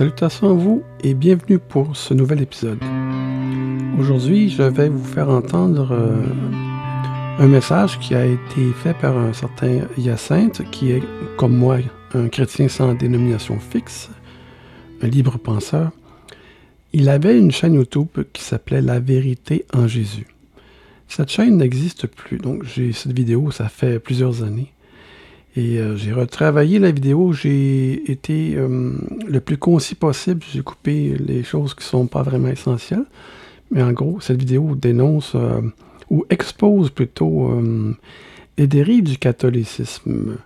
Salutations à vous et bienvenue pour ce nouvel épisode. Aujourd'hui, je vais vous faire entendre euh, un message qui a été fait par un certain Hyacinthe, qui est, comme moi, un chrétien sans dénomination fixe, un libre penseur. Il avait une chaîne YouTube qui s'appelait La vérité en Jésus. Cette chaîne n'existe plus, donc j'ai cette vidéo, ça fait plusieurs années. Et euh, j'ai retravaillé la vidéo, j'ai été euh, le plus concis possible, j'ai coupé les choses qui ne sont pas vraiment essentielles. Mais en gros, cette vidéo dénonce euh, ou expose plutôt les dérives du catholicisme.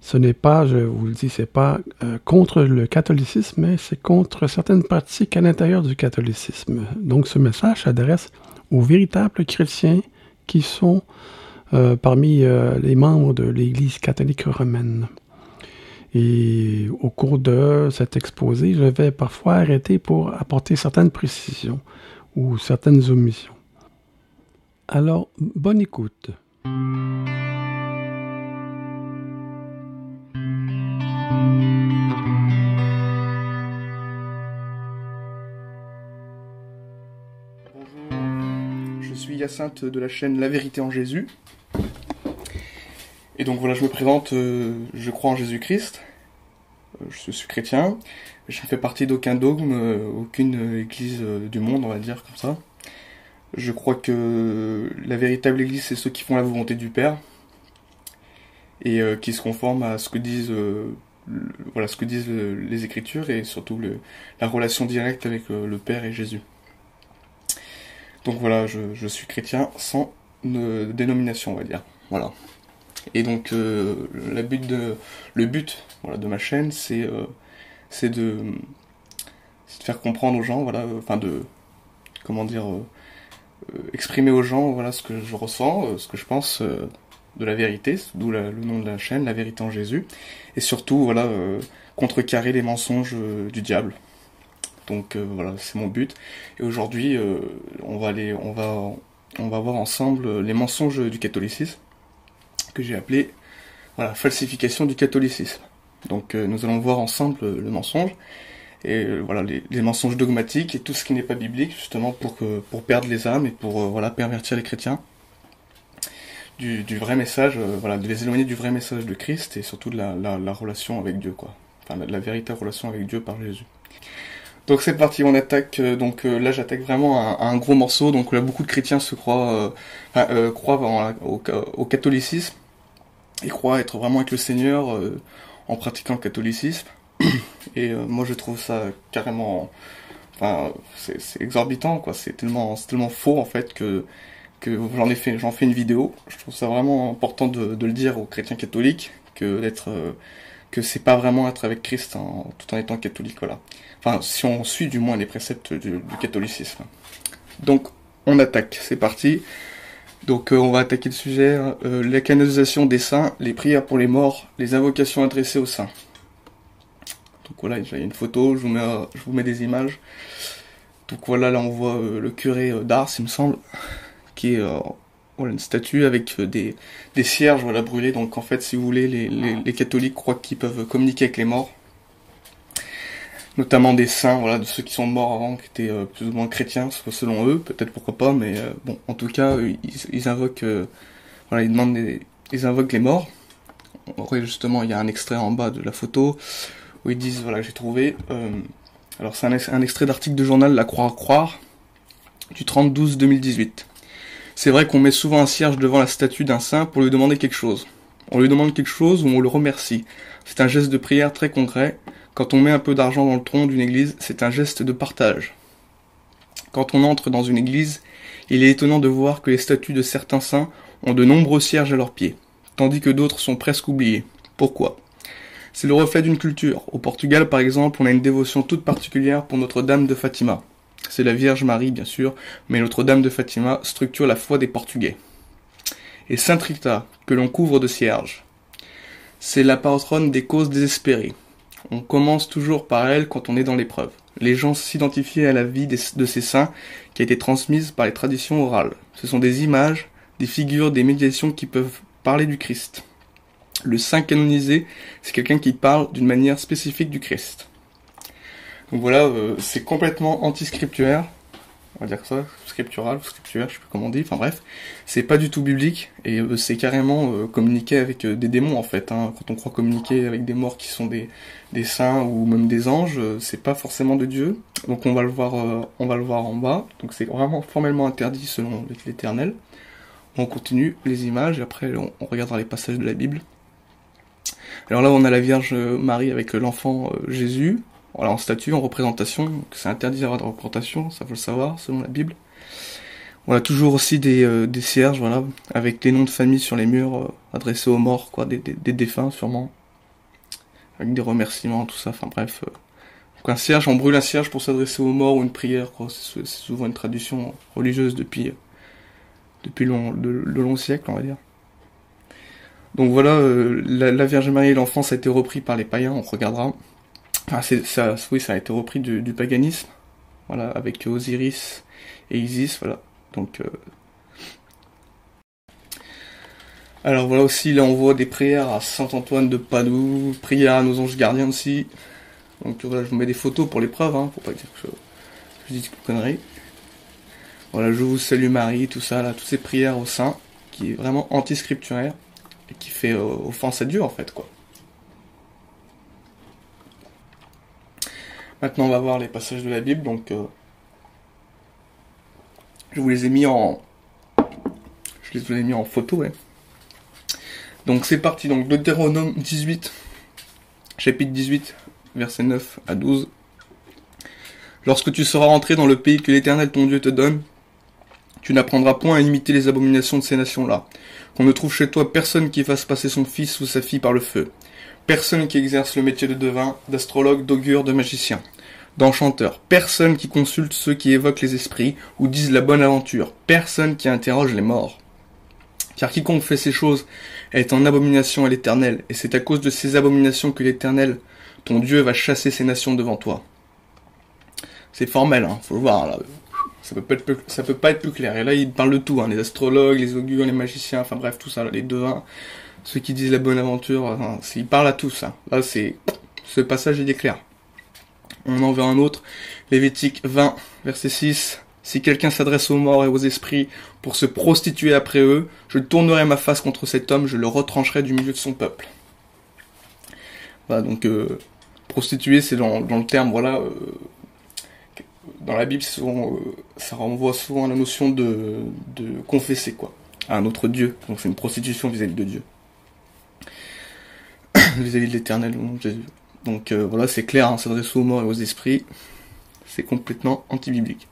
Ce n'est pas, je vous le dis, c'est pas contre le catholicisme, mais c'est contre certaines pratiques à l'intérieur du catholicisme. Donc ce message s'adresse aux véritables chrétiens qui sont euh, parmi euh, les membres de l'Église catholique romaine. Et au cours de cet exposé, je vais parfois arrêter pour apporter certaines précisions ou certaines omissions. Alors, bonne écoute. Bonjour, je suis Hyacinthe de la chaîne La Vérité en Jésus. Et donc voilà, je me présente, euh, je crois en Jésus-Christ, euh, je suis chrétien, je ne fais partie d'aucun dogme, euh, aucune église du monde, on va dire comme ça. Je crois que la véritable église, c'est ceux qui font la volonté du Père et qui se conforment à ce que disent, voilà, ce que disent les Écritures et surtout la relation directe avec le Père et Jésus. Donc voilà, je, je suis chrétien sans dénomination, on va dire. Voilà. Et donc euh, le but de ma chaîne, c'est euh, c'est de, faire comprendre aux gens, voilà, enfin de comment dire, euh, exprimer aux gens ce que je ressens, ce que je pense de la vérité, d'où le nom de la chaîne, la vérité en Jésus, et surtout contrecarrer les mensonges du diable. Donc voilà, c'est mon but. Et aujourd'hui, on va voir ensemble les mensonges du catholicisme que j'ai appelé voilà, falsification du catholicisme. Donc euh, nous allons voir ensemble euh, le mensonge et euh, voilà les, mensonges dogmatiques et tout ce qui n'est pas biblique justement pour que pour perdre les âmes et pour voilà pervertir les chrétiens du, vrai message voilà de les éloigner du vrai message de Christ et surtout de la, relation avec Dieu quoi enfin la, véritable relation avec Dieu par Jésus donc c'est parti, on attaque. donc là, j'attaque vraiment un, gros morceau. Donc là, beaucoup de chrétiens se croient, croient au, catholicisme et croient être vraiment avec le Seigneur euh, en pratiquant le catholicisme. Et euh, moi je trouve ça carrément, enfin c'est exorbitant quoi. C'est tellement, tellement faux en fait que que j'en ai fait, j'en fais une vidéo. Je trouve ça vraiment important de, de le dire aux chrétiens catholiques que d'être euh, que c'est pas vraiment être avec Christ tout en étant catholique voilà. Enfin si on suit du moins les préceptes du, du catholicisme. Donc on attaque, c'est parti. Donc euh, on va attaquer le sujet, hein. euh, la canonisation des saints, les prières pour les morts, les invocations adressées aux saints. Donc voilà, il y a une photo, je vous mets, euh, des images. Donc voilà, là on voit le curé d'Ars, il me semble, qui est une statue avec des, cierges voilà, brûlés. Donc en fait, si vous voulez, les catholiques croient qu'ils peuvent communiquer avec les morts notamment des saints, voilà, de ceux qui sont morts avant, qui étaient euh, plus ou moins chrétiens, selon eux, peut-être pourquoi pas, mais euh, bon, en tout cas, ils, ils invoquent, euh, voilà, ils demandent, des, ils invoquent les morts. Après, justement, il y a un extrait en bas de la photo où ils disent, voilà, j'ai trouvé. alors, c'est un, un, extrait d'article de journal La Croix à Croire du 30-12-2018. C'est vrai qu'on met souvent un cierge devant la statue d'un saint pour lui demander quelque chose. On lui demande quelque chose ou on le remercie. C'est un geste de prière très concret. Quand on met un peu d'argent dans le tronc d'une église, c'est un geste de partage. Quand on entre dans une église, il est étonnant de voir que les statues de certains saints ont de nombreux cierges à leurs pieds, tandis que d'autres sont presque oubliés. Pourquoi? C'est le reflet d'une culture. Au Portugal, par exemple, on a une dévotion toute particulière pour Notre-Dame de Fatima. C'est la Vierge Marie, bien sûr, mais Notre-Dame de Fatima structure la foi des Portugais. Et Sainte Rita, que l'on couvre de cierges. C'est la patronne des causes désespérées. On commence toujours par elle quand on est dans l'épreuve. Les gens s'identifiaient à la vie de ces saints qui a été transmise par les traditions orales. Ce sont des images, des figures, des médiations qui peuvent parler du Christ. Le saint canonisé, c'est quelqu'un qui parle d'une manière spécifique du Christ. Donc voilà, euh, c'est complètement anti-scripturaire. On va dire ça, scriptural, scripturaire, je sais plus comment on dit. Enfin bref, c'est pas du tout biblique et euh, c'est carrément euh, communiquer avec des démons en fait. Hein. Quand on croit communiquer avec des morts qui sont des, des saints ou même des anges, c'est pas forcément de Dieu. Donc on va le voir, on va le voir en bas. Donc c'est vraiment formellement interdit selon l'Éternel. On continue les images et après on regardera les passages de la Bible. Alors là, on a la Vierge Marie avec l'enfant Jésus, voilà, en statue, en représentation. C'est interdit d'avoir de représentation, ça faut le savoir, selon la Bible. Voilà, toujours aussi des, euh, cierges, voilà, avec les noms de famille sur les murs, euh, adressés aux morts, quoi, des, des, défunts sûrement. Avec des remerciements, tout ça, enfin bref. Euh. Un cierge, on brûle un cierge pour s'adresser aux morts ou une prière, quoi. C'est souvent une tradition religieuse depuis, depuis long, le, long siècle, on va dire. Donc voilà, la, la, Vierge Marie et l'enfant, ça a été repris par les païens, on regardera. Ah, ça, oui, ça a été repris du, paganisme, voilà, avec Osiris et Isis, voilà. Donc, euh, alors voilà aussi, là on voit des prières à Saint Antoine de Padoue, prières à nos anges gardiens aussi. Donc voilà, je vous mets des photos pour l'épreuve, hein, pour pas dire que je, je dis une connerie. Voilà, je vous salue Marie, tout ça, là, toutes ces prières au sein, qui est vraiment anti-scripturaire, et qui fait euh, offense à Dieu en fait, quoi. Maintenant, on va voir les passages de la Bible. Donc, euh, je vous les ai mis en, je les ai mis en photo. Donc, c'est parti. Donc, Deutéronome 18, chapitre 18, verset 9 à 12. Lorsque tu seras rentré dans le pays que l'Éternel ton Dieu te donne, tu n'apprendras point à imiter les abominations de ces nations-là. Qu'on ne trouve chez toi personne qui fasse passer son fils ou sa fille par le feu Personne qui exerce le métier de devin, d'astrologue, d'augure, de magicien, d'enchanteur. Personne qui consulte ceux qui évoquent les esprits ou disent la bonne aventure. Personne qui interroge les morts. Car quiconque fait ces choses est en abomination à l'Éternel, et c'est à cause de ces abominations que l'Éternel, ton Dieu, va chasser ces nations devant toi. C'est formel, hein, faut le voir là. Ça peut, pas être, ça peut pas être plus clair. Et là, il parle de tout, hein, les astrologues, les augures, les magiciens, enfin bref, tout ça, les devins, ceux qui disent la bonne aventure, enfin, il parle à tous. Hein. Là, c'est ce passage est clair. On en veut un autre. Lévitique 20, verset 6. Si quelqu'un s'adresse aux morts et aux esprits pour se prostituer après eux, je tournerai ma face contre cet homme, je le retrancherai du milieu de son peuple. Voilà, donc euh, prostituer, c'est dans, le terme, voilà, euh, dans la Bible, souvent, euh, ça renvoie souvent à la notion de, confesser, quoi, à un autre Dieu. Donc c'est une prostitution vis-à-vis de Dieu vis-à-vis de l'éternel Jésus. Donc euh, voilà, c'est clair, hein, s'adresse aux morts et aux esprits, c'est complètement anti-biblique.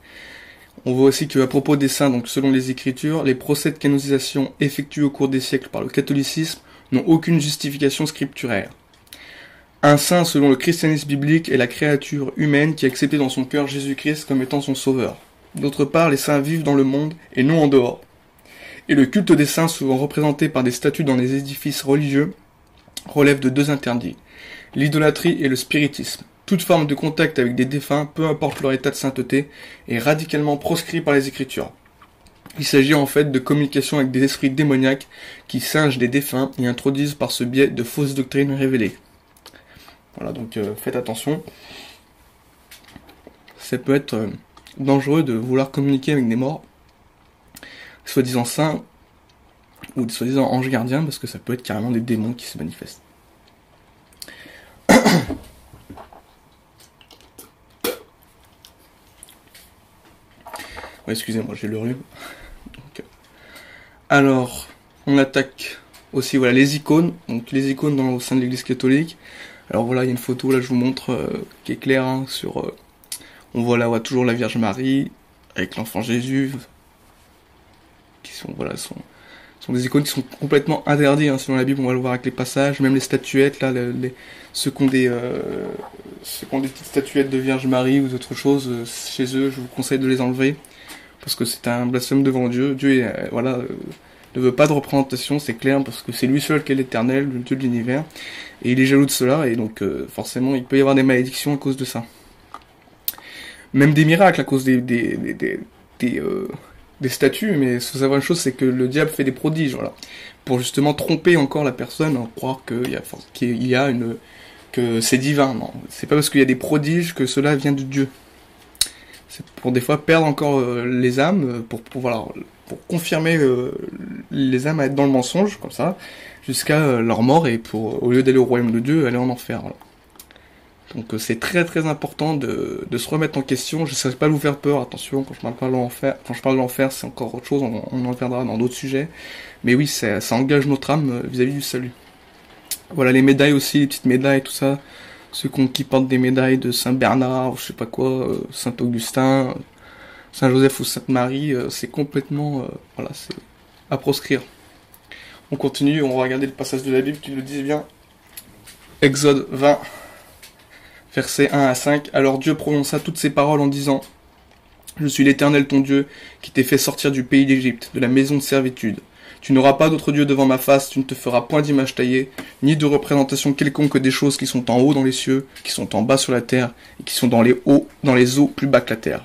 On voit aussi qu'à propos des saints, donc selon les Écritures, les procès de canonisation effectués au cours des siècles par le catholicisme n'ont aucune justification scripturaire. Un saint, selon le christianisme biblique, est la créature humaine qui a accepté dans son cœur Jésus-Christ comme étant son sauveur. D'autre part, les saints vivent dans le monde et non en dehors. Et le culte des saints, souvent représenté par des statues dans les édifices religieux, relève de deux interdits, l'idolâtrie et le spiritisme. Toute forme de contact avec des défunts, peu importe leur état de sainteté, est radicalement proscrit par les Écritures. Il s'agit en fait de communication avec des esprits démoniaques qui singent des défunts et introduisent par ce biais de fausses doctrines révélées. Voilà, donc euh, faites attention. Ça peut être euh, dangereux de vouloir communiquer avec des morts, soi-disant saints, ou soi-disant anges gardiens, parce que ça peut être carrément des démons qui se manifestent. Excusez-moi, j'ai le rhume. Euh, alors, on attaque aussi les icônes, donc les icônes dans, au sein de l'Église catholique. Alors voilà, il y a une photo là, je vous montre euh, qui est claire hein, sur. Euh, on voit là, toujours la Vierge Marie avec l'enfant Jésus, qui sont des icônes qui sont complètement interdites hein, selon la Bible. On va le voir avec les passages, même les statuettes là, ceux qui des ceux qui ont des petites statuettes de Vierge Marie ou d'autres choses chez eux, je vous conseille de les enlever parce que c'est un blasphème devant Dieu. Dieu euh, voilà, euh, ne veut pas de représentation, c'est clair, parce que c'est lui seul qui est l'éternel, le Dieu de l'univers, et il est jaloux de cela, et donc euh, forcément il peut y avoir des malédictions à cause de ça. Même des miracles à cause des, statues, mais faut savoir une chose, c'est que le diable fait des prodiges, voilà, pour justement tromper encore la personne, en croire qu'il y a, y a une que c'est divin. Non, c'est pas parce qu'il y a des prodiges que cela vient de Dieu. C'est pour des fois perdre encore euh, les âmes, pour, pour, voilà, pour confirmer euh, les âmes à être dans le mensonge, comme ça, jusqu'à euh, leur mort, et pour, au lieu d'aller au royaume de Dieu, aller en enfer. Donc c'est très très important de, se remettre en question. Je ne sais pas vous faire peur, attention, quand je parle pas de l'enfer, quand je parle l'enfer, c'est encore autre chose, on, en reviendra dans d'autres sujets. Mais oui, ça, ça engage notre âme vis-à-vis -vis du salut. Voilà les médailles aussi, les petites médailles, tout ça ceux qui portent des médailles de Saint Bernard, ou je sais pas quoi, euh, Saint Augustin, Saint Joseph ou Sainte Marie, euh, c'est complètement, euh, à proscrire. On continue, on va regarder le passage de la Bible qui le dit bien. Exode 20, versets 1 à 5. Alors Dieu prononça toutes ces paroles en disant, Je suis l'Éternel ton Dieu, qui t'ai fait sortir du pays d'Égypte, de la maison de servitude. Tu n'auras pas d'autre Dieu devant ma face, tu ne te feras point d'image taillée, ni de représentation quelconque des choses qui sont en haut dans les cieux, qui sont en bas sur la terre, et qui sont dans les hauts, dans les eaux plus bas que la terre.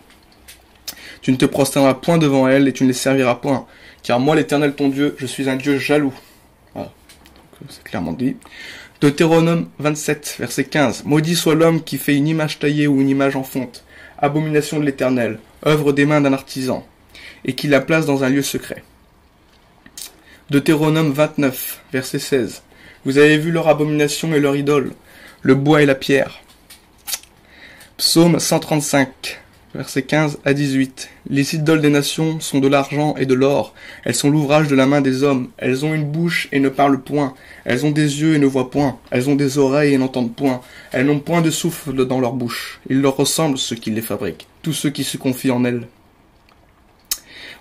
Tu ne te prosterneras point devant elles, et tu ne les serviras point, car moi l'Éternel ton Dieu, je suis un Dieu jaloux. Voilà. C'est clairement dit. Deutéronome 27, verset 15. Maudit soit l'homme qui fait une image taillée ou une image en fonte, abomination de l'Éternel, œuvre des mains d'un artisan, et qui la place dans un lieu secret. Deutéronome 29, verset 16. Vous avez vu leur abomination et leur idole, le bois et la pierre. Psaume 135, verset 15 à 18. Les idoles des nations sont de l'argent et de l'or. Elles sont l'ouvrage de la main des hommes. Elles ont une bouche et ne parlent point. Elles ont des yeux et ne voient point. Elles ont des oreilles et n'entendent point. Elles n'ont point de souffle dans leur bouche. Ils leur ressemblent ceux qui les fabriquent, tous ceux qui se confient en elles.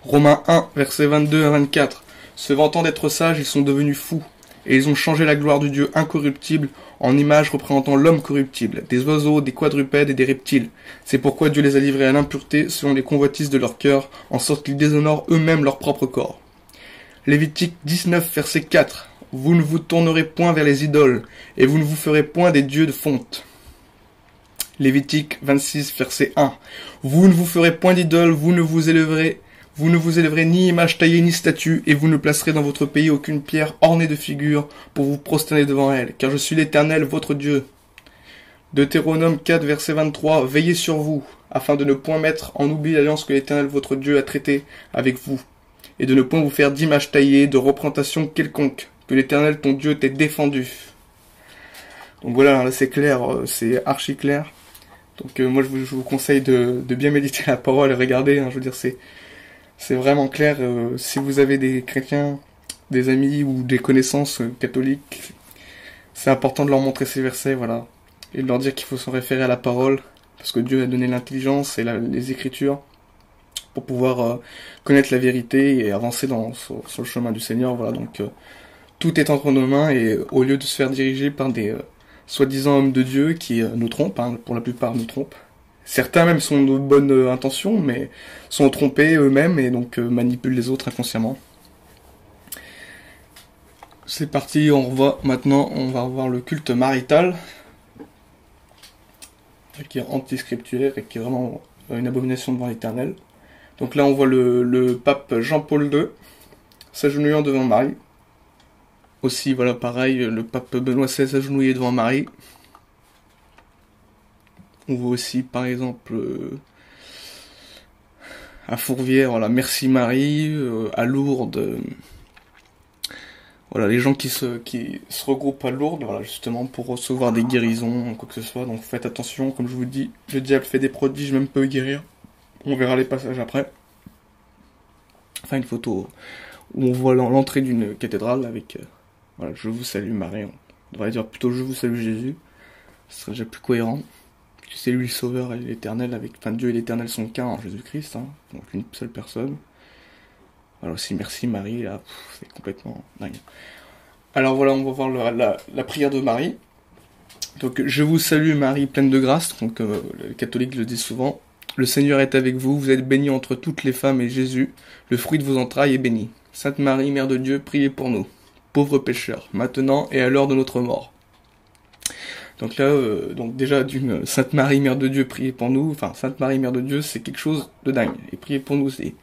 Romains 1, verset 22 à 24. Se vantant d'être sages, ils sont devenus fous, et ils ont changé la gloire du Dieu incorruptible en image représentant l'homme corruptible, des oiseaux, des quadrupèdes et des reptiles. C'est pourquoi Dieu les a livrés à l'impureté selon les convoitises de leur cœur, en sorte qu'ils déshonorent eux-mêmes leur propre corps. Lévitique 19, verset 4. Vous ne vous tournerez point vers les idoles, et vous ne vous ferez point des dieux de fonte. Lévitique 26, verset 1. Vous ne vous ferez point d'idoles, vous ne vous élèverez vous ne vous élèverez ni image taillée ni statue, et vous ne placerez dans votre pays aucune pierre ornée de figures pour vous prosterner devant elle, car je suis l'Éternel, votre Dieu. Deutéronome 4, verset 23, Veillez sur vous, afin de ne point mettre en oubli l'alliance que l'Éternel, votre Dieu, a traitée avec vous, et de ne point vous faire d'image taillée, de représentation quelconque, que l'Éternel, ton Dieu, t'ait défendu. Donc voilà, là c'est clair, euh, c'est archi clair. Donc euh, moi je vous, conseille de, bien méditer la parole et regarder, hein, je veux dire c'est c'est vraiment clair. Euh, si vous avez des chrétiens, des amis ou des connaissances euh, catholiques, c'est important de leur montrer ces versets, voilà, et de leur dire qu'il faut se référer à la parole, parce que Dieu a donné l'intelligence et les Écritures pour pouvoir euh, connaître la vérité et avancer dans sur, le chemin du Seigneur, voilà. Donc tout est entre nos mains et au lieu de se faire diriger par des soi-disant hommes de Dieu qui nous trompent, hein, pour la plupart nous trompent, Certains même sont de bonnes euh, intentions, mais sont trompés eux-mêmes et donc euh, manipulent les autres inconsciemment. C'est parti, on revoit maintenant, on va revoir le culte marital, qui est anti-scripturaire et qui est vraiment une abomination devant l'éternel. Donc là, on voit le, pape Jean-Paul II s'agenouillant devant Marie. Aussi, voilà, pareil, le pape Benoît XVI s'agenouiller devant Marie. On voit aussi, par exemple, euh, à Fourvière, voilà, Merci Marie, euh, à Lourdes. Euh, voilà, les gens qui se, regroupent à Lourdes, voilà, justement, pour recevoir des guérisons, quoi que ce soit. Donc faites attention, comme je vous dis, le diable fait des prodiges, même peut guérir. On verra les passages après. Enfin, une photo où on voit l'entrée d'une cathédrale avec, voilà, je vous salue Marie. On devrait dire plutôt je vous salue Jésus. Ce serait déjà plus cohérent c'est lui le sauveur et l'éternel, avec, enfin Dieu et l'éternel sont qu'un en Jésus-Christ, hein, donc une seule personne. Alors aussi merci Marie, là, c'est complètement dingue. Alors voilà, on va voir la, prière de Marie. Donc je vous salue Marie pleine de grâce, donc euh, les catholiques le disent souvent. Le Seigneur est avec vous, vous êtes bénie entre toutes les femmes et Jésus, le fruit de vos entrailles, est béni. Sainte Marie, Mère de Dieu, priez pour nous, pauvres pécheurs, maintenant et à l'heure de notre mort. Donc là, euh, donc déjà d'une Sainte Marie Mère de Dieu, priez pour nous. Enfin, Sainte Marie Mère de Dieu, c'est quelque chose de dingue. Et priez pour nous, c'est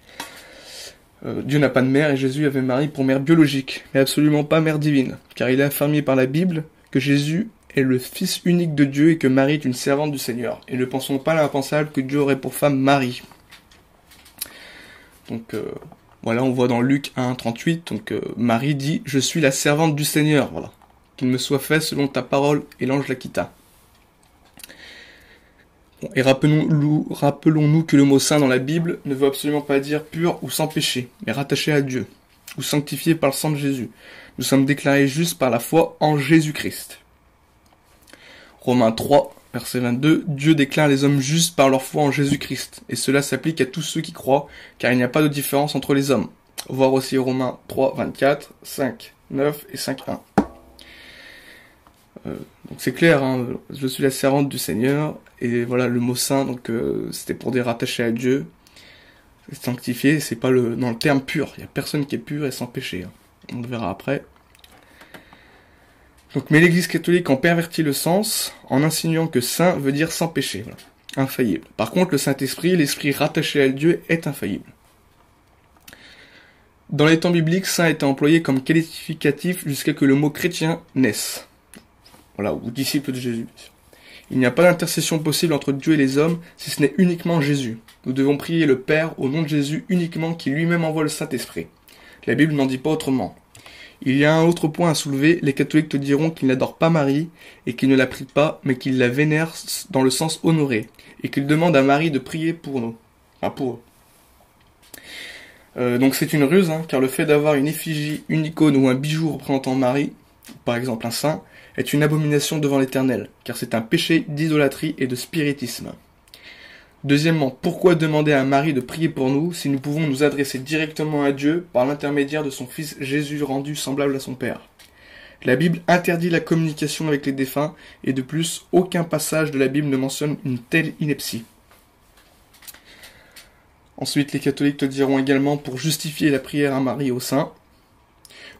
euh, Dieu n'a pas de mère et Jésus avait Marie pour mère biologique, mais absolument pas mère divine, car il est affirmé par la Bible que Jésus est le fils unique de Dieu et que Marie est une servante du Seigneur. Et ne pensons pas l'impensable que Dieu aurait pour femme Marie. Donc euh, voilà, on voit dans Luc 1, 38, donc euh, Marie dit, je suis la servante du Seigneur, voilà. Qu'il me soit fait selon ta parole, et l'ange la quitta. et rappelons-nous rappelons que le mot saint dans la Bible ne veut absolument pas dire pur ou sans péché, mais rattaché à Dieu, ou sanctifié par le sang de Jésus. Nous sommes déclarés justes par la foi en Jésus-Christ. Romains 3, verset 22, Dieu déclare les hommes justes par leur foi en Jésus-Christ, et cela s'applique à tous ceux qui croient, car il n'y a pas de différence entre les hommes. Voir aussi Romains 3, 24, 5, 9 et 5, 1. Euh, donc c'est clair, hein, je suis la servante du Seigneur, et voilà le mot saint, donc euh, c'était pour dire rattaché à Dieu, sanctifié, c'est pas le dans le terme pur, il y a personne qui est pur et sans péché. Hein. On le verra après. Donc, mais l'Église catholique en pervertit le sens en insinuant que saint veut dire sans péché, infaillible. Par contre, le Saint-Esprit, l'Esprit rattaché à Dieu, est infaillible. Dans les temps bibliques, saint était employé comme qualificatif jusqu'à que le mot chrétien naisse. Voilà, ou disciple de Jésus. Il n'y a pas d'intercession possible entre Dieu et les hommes si ce n'est uniquement Jésus. Nous devons prier le Père au nom de Jésus uniquement qui lui-même envoie le Saint-Esprit. La Bible n'en dit pas autrement. Il y a un autre point à soulever, les catholiques te diront qu'ils n'adorent pas Marie et qu'ils ne la prient pas, mais qu'ils la vénèrent dans le sens honoré, et qu'ils demandent à Marie de prier pour nous. Enfin pour eux. Euh, donc c'est une ruse, hein, car le fait d'avoir une effigie, une icône ou un bijou représentant Marie, par exemple un saint, est une abomination devant l'Éternel, car c'est un péché d'idolâtrie et de spiritisme. Deuxièmement, pourquoi demander à Marie de prier pour nous si nous pouvons nous adresser directement à Dieu par l'intermédiaire de son Fils Jésus rendu semblable à son Père? La Bible interdit la communication avec les défunts et de plus, aucun passage de la Bible ne mentionne une telle ineptie. Ensuite, les catholiques te diront également pour justifier la prière à Marie au sein.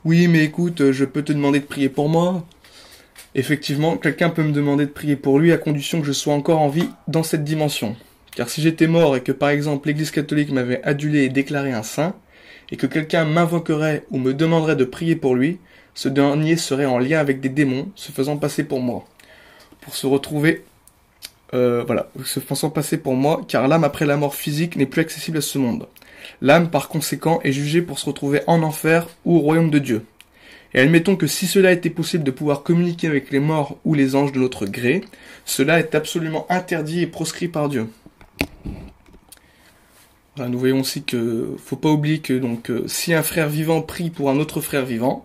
Oui, mais écoute, je peux te demander de prier pour moi. Effectivement, quelqu'un peut me demander de prier pour lui à condition que je sois encore en vie dans cette dimension. Car si j'étais mort et que par exemple l'Église catholique m'avait adulé et déclaré un saint, et que quelqu'un m'invoquerait ou me demanderait de prier pour lui, ce dernier serait en lien avec des démons, se faisant passer pour moi. Pour se retrouver, euh, voilà, se faisant passer pour moi, car l'âme après la mort physique n'est plus accessible à ce monde. L'âme, par conséquent, est jugée pour se retrouver en enfer ou au royaume de Dieu. Et admettons que si cela était possible de pouvoir communiquer avec les morts ou les anges de notre gré, cela est absolument interdit et proscrit par Dieu. Nous voyons aussi que faut pas oublier que donc euh, si un frère vivant prie pour un autre frère vivant,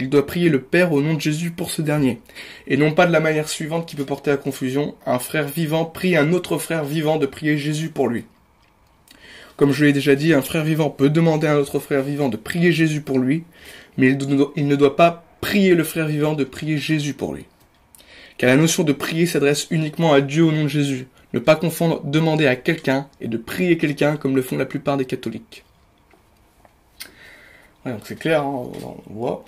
il doit prier le Père au nom de Jésus pour ce dernier, et non pas de la manière suivante qui peut porter à confusion, un frère vivant prie un autre frère vivant de prier Jésus pour lui. Comme je l'ai déjà dit, un frère vivant peut demander à un autre frère vivant de prier Jésus pour lui, mais il ne doit pas prier le frère vivant de prier Jésus pour lui. Car la notion de prier s'adresse uniquement à Dieu au nom de Jésus, ne pas confondre demander à quelqu'un et de prier quelqu'un comme le font la plupart des catholiques. Donc c'est clair, hein, on voit.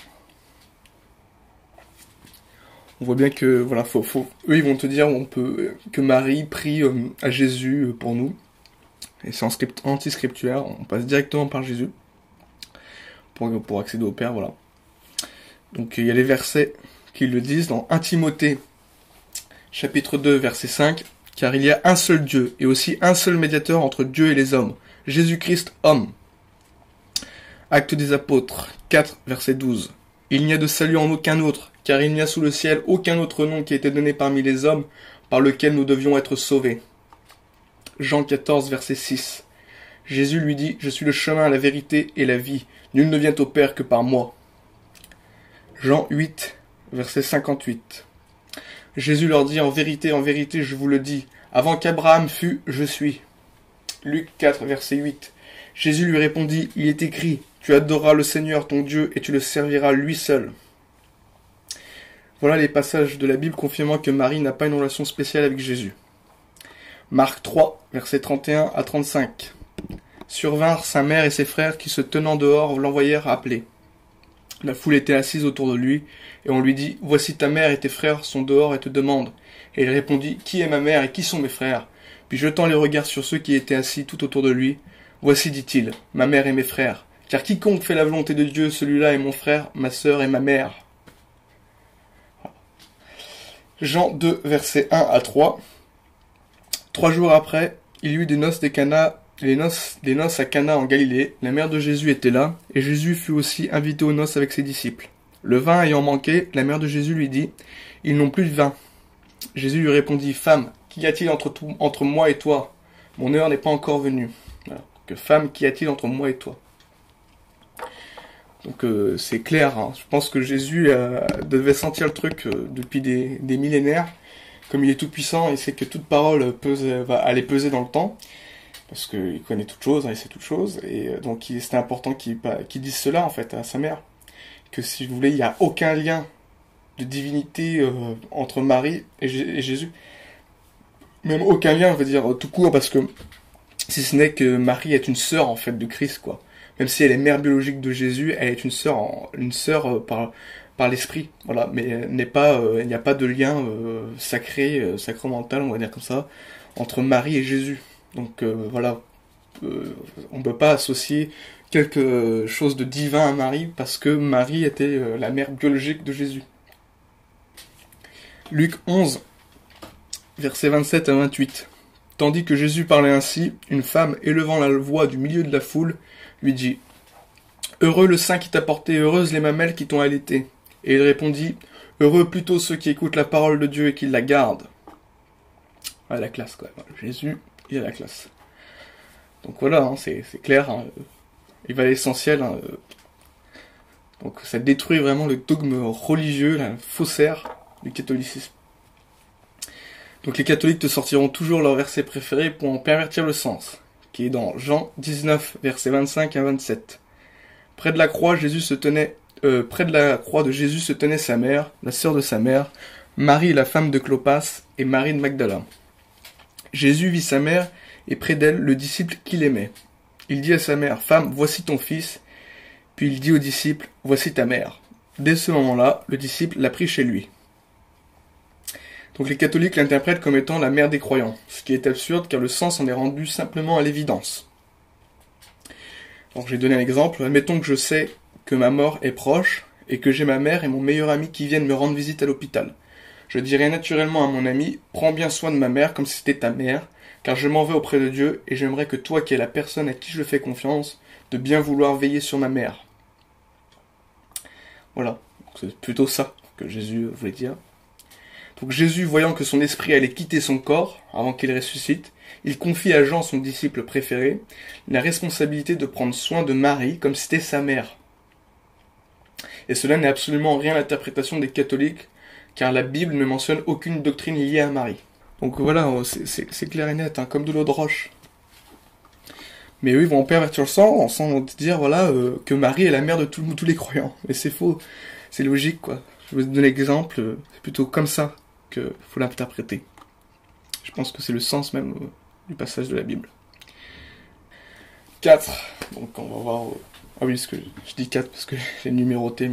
On voit bien que voilà, faut, faut, eux ils vont te dire on peut que Marie prie euh, à Jésus euh, pour nous. Et c'est anti-scripturaire, on passe directement par Jésus pour, pour accéder au Père, voilà. Donc il y a les versets qui le disent dans 1 Timothée chapitre 2 verset 5 car il y a un seul Dieu et aussi un seul médiateur entre Dieu et les hommes, Jésus-Christ homme. Acte des apôtres 4, verset 12. Il n'y a de salut en aucun autre, car il n'y a sous le ciel aucun autre nom qui ait été donné parmi les hommes par lequel nous devions être sauvés. Jean 14, verset 6. Jésus lui dit, Je suis le chemin, la vérité et la vie. Nul ne vient au Père que par moi. Jean 8, verset 58. Jésus leur dit, En vérité, en vérité, je vous le dis, avant qu'Abraham fût, je suis. Luc 4, verset 8. Jésus lui répondit, Il est écrit, Tu adoreras le Seigneur ton Dieu et tu le serviras lui seul. Voilà les passages de la Bible confirmant que Marie n'a pas une relation spéciale avec Jésus. Marc 3, verset 31 à 35. Survinrent sa mère et ses frères qui se tenant dehors l'envoyèrent appeler. La foule était assise autour de lui, et on lui dit, Voici ta mère et tes frères sont dehors et te demandent. Et il répondit, Qui est ma mère et qui sont mes frères? Puis jetant les regards sur ceux qui étaient assis tout autour de lui, Voici, dit-il, ma mère et mes frères. Car quiconque fait la volonté de Dieu, celui-là est mon frère, ma sœur et ma mère. Jean 2, versets 1 à 3. Trois jours après, il y eut des noces à Cana en Galilée. La mère de Jésus était là, et Jésus fut aussi invité aux noces avec ses disciples. Le vin ayant manqué, la mère de Jésus lui dit, Ils n'ont plus de vin. Jésus lui répondit, Femme, qu'y a-t-il entre, entre moi et toi? Mon heure n'est pas encore venue. Que femme, qu'y a-t-il entre moi et toi? Donc euh, c'est clair, hein. je pense que Jésus euh, devait sentir le truc euh, depuis des, millénaires. Comme il est tout puissant, il sait que toute parole va aller peser dans le temps, parce qu'il connaît toutes choses, hein, il sait toutes choses, et donc c'était important qu'il dise cela en fait à sa mère. Que si vous voulez, il n'y a aucun lien de divinité entre Marie et, Jésus. Même aucun lien, on va dire tout court, parce que si ce n'est que Marie est une sœur en fait de Christ, quoi même si elle est mère biologique de Jésus, elle est une sœur, une sœur euh, par par l'esprit, voilà. Mais n'est pas, euh, il n'y a pas de lien euh, sacré, sacramental, on va dire comme ça, entre Marie et Jésus. Donc voilà, on ne peut pas associer quelque chose de divin à Marie parce que Marie était la mère biologique de Jésus. Luc 11, versets 27 à 28. Tandis que Jésus parlait ainsi, une femme, élevant la voix du milieu de la foule, lui dit Heureux le sein qui t'a porté, heureuses les mamelles qui t'ont allaité. Et il répondit Heureux plutôt ceux qui écoutent la parole de Dieu et qui la gardent. Ah, la classe, quoi. Jésus, il a la classe. Donc voilà, hein, c'est clair. Hein. il va à l'essentiel. Hein. Donc ça détruit vraiment le dogme religieux, la faussaire du catholicisme. Donc les catholiques te sortiront toujours leur verset préféré pour en pervertir le sens qui est dans Jean 19, versets 25 à 27. Près de la croix, Jésus se tenait, euh, près de la croix de Jésus se tenait sa mère, la sœur de sa mère, Marie la femme de Clopas et Marie de Magdala. Jésus vit sa mère et près d'elle le disciple qu'il aimait. Il dit à sa mère, Femme, voici ton fils. Puis il dit au disciple, Voici ta mère. Dès ce moment-là, le disciple l'a pris chez lui. Donc les catholiques l'interprètent comme étant la mère des croyants, ce qui est absurde car le sens en est rendu simplement à l'évidence. Alors j'ai donné un exemple, admettons que je sais ma mort est proche et que j'ai ma mère et mon meilleur ami qui viennent me rendre visite à l'hôpital. Je dirais naturellement à mon ami, prends bien soin de ma mère comme si c'était ta mère, car je m'en vais auprès de Dieu et j'aimerais que toi qui es la personne à qui je fais confiance, de bien vouloir veiller sur ma mère. Voilà, c'est plutôt ça que Jésus voulait dire. Donc Jésus, voyant que son esprit allait quitter son corps avant qu'il ressuscite, il confie à Jean, son disciple préféré, la responsabilité de prendre soin de Marie comme si c'était sa mère. Et cela n'est absolument rien l'interprétation des catholiques, car la Bible ne mentionne aucune doctrine liée à Marie. Donc voilà, oh, c'est clair et net, hein, comme de l'eau de roche. Mais eux, ils vont en pervertir le sang, sans dire voilà euh, que Marie est la mère de tous les croyants. Mais c'est faux, c'est logique quoi. Je vous donner l'exemple, euh, c'est plutôt comme ça qu'il faut l'interpréter. Je pense que c'est le sens même euh, du passage de la Bible. 4. Donc on va voir. Euh, ah oui, que je dis 4 parce que j'ai numéroté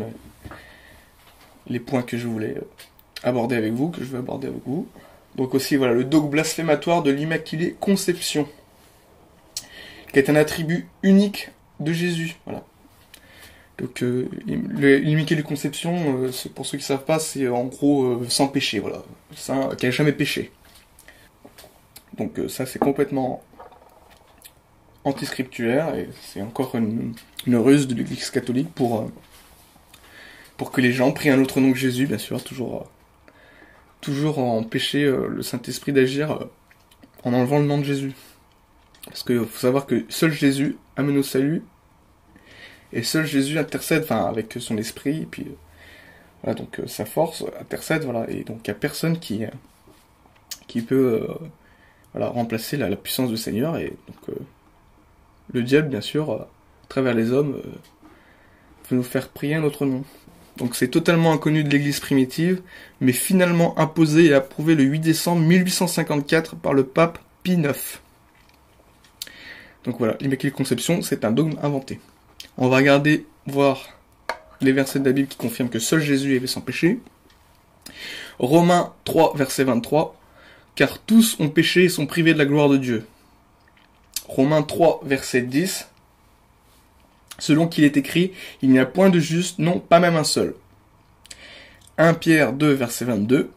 les points que je voulais euh, aborder avec vous, que je veux aborder avec vous. Donc aussi, voilà, le dogme blasphématoire de l'Immaculée Conception, qui est un attribut unique de Jésus. Voilà. Donc euh, l'immaculée conception, euh, pour ceux qui ne savent pas, c'est en gros euh, sans péché, voilà, ça, qui n'a jamais péché. Donc euh, ça c'est complètement antiscripturaire et c'est encore une, ruse de l'Église catholique pour pour que les gens prient un autre nom que Jésus, bien sûr, toujours toujours empêcher le Saint-Esprit d'agir en enlevant le nom de Jésus. Parce qu'il faut savoir que seul Jésus amène au salut et seul Jésus intercède, enfin, avec son esprit, et puis, euh, voilà, donc, euh, sa force intercède, voilà, et donc, il n'y a personne qui, euh, qui peut, voilà, remplacer la, puissance du Seigneur, et donc, le diable, bien sûr, travers les hommes, veut nous faire prier un autre nom. Donc c'est totalement inconnu de l'église primitive, mais finalement imposé et approuvé le 8 décembre 1854 par le pape Pie IX. Donc voilà, l'Immaculée Conception, c'est un dogme inventé. On va regarder, voir les versets de la Bible qui confirment que seul Jésus avait sans péché. Romains 3, verset 23. Car tous ont péché et sont privés de la gloire de Dieu. Romains 3, verset 10. Selon qu'il est écrit, il n'y a point de juste, non, pas même un seul. 1 Pierre 2, verset 22.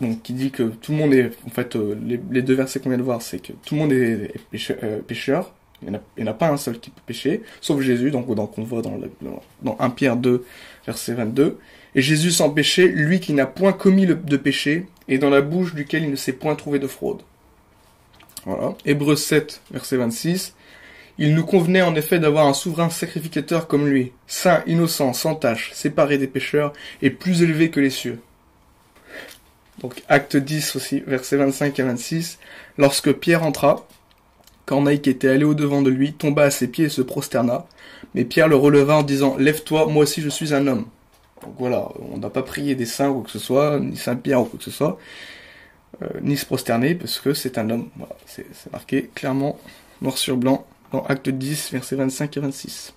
donc qui dit que tout le monde est, en fait, euh, les, deux versets qu'on vient de voir, c'est que tout le monde est, pécheur, il n'y en, a pas un seul qui peut pécher, sauf Jésus, donc, donc on voit dans, dans 1 Pierre 2, verset 22. Et Jésus sans péché, lui qui n'a point commis de péché, et dans la bouche duquel il ne s'est point trouvé de fraude. Voilà. Hébreu 7, verset 26. Il nous convenait en effet d'avoir un souverain sacrificateur comme lui, saint, innocent, sans tache, séparé des pécheurs, et plus élevé que les cieux. Donc acte 10 aussi, versets 25 à 26. Lorsque Pierre entra, Corneille qui était allé au-devant de lui tomba à ses pieds et se prosterna. Mais Pierre le releva en disant Lève-toi, moi aussi je suis un homme. Donc voilà, on n'a pas prié des saints ou quoi que ce soit, ni Saint Pierre ou quoi que ce soit, euh, ni se prosterner parce que c'est un homme. Voilà, c'est marqué clairement noir sur blanc dans Acte 10, versets 25 et 26.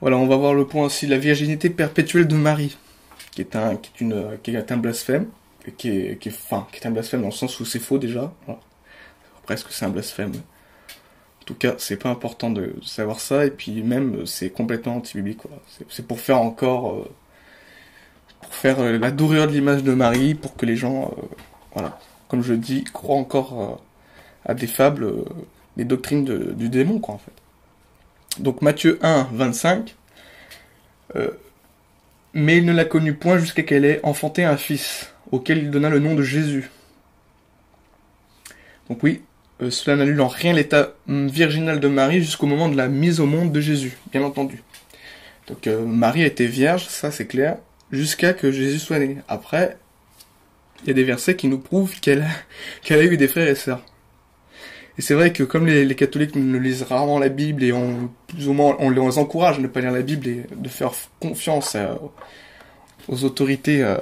Voilà, on va voir le point aussi, la virginité perpétuelle de Marie, qui est un, qui qui est un blasphème, qui est, qui est, qui est un blasphème dans le sens où c'est faux déjà. Voilà. Presque c'est un blasphème. En tout cas, c'est pas important de savoir ça, et puis même, c'est complètement anti-biblique. C'est pour faire encore... Euh, pour faire euh, la douleur de l'image de Marie, pour que les gens, euh, voilà, comme je dis, croient encore à des fables, des doctrines du démon, quoi, en fait. Donc Matthieu 1, 25. mais il ne l'a connue point jusqu'à qu'elle ait enfanté un fils, auquel il donna le nom de Jésus. Donc oui, euh, cela n'annule en rien l'état hum, virginal de Marie jusqu'au moment de la mise au monde de Jésus, bien entendu. Donc euh, Marie était vierge, ça c'est clair, jusqu'à que Jésus soit né. Après, il y a des versets qui nous prouvent qu'elle qu'elle a eu des frères et sœurs. Et c'est vrai que comme les, catholiques ne lisent rarement la Bible et on plus ou moins on les encourage à ne pas lire la Bible et de faire confiance aux autorités euh,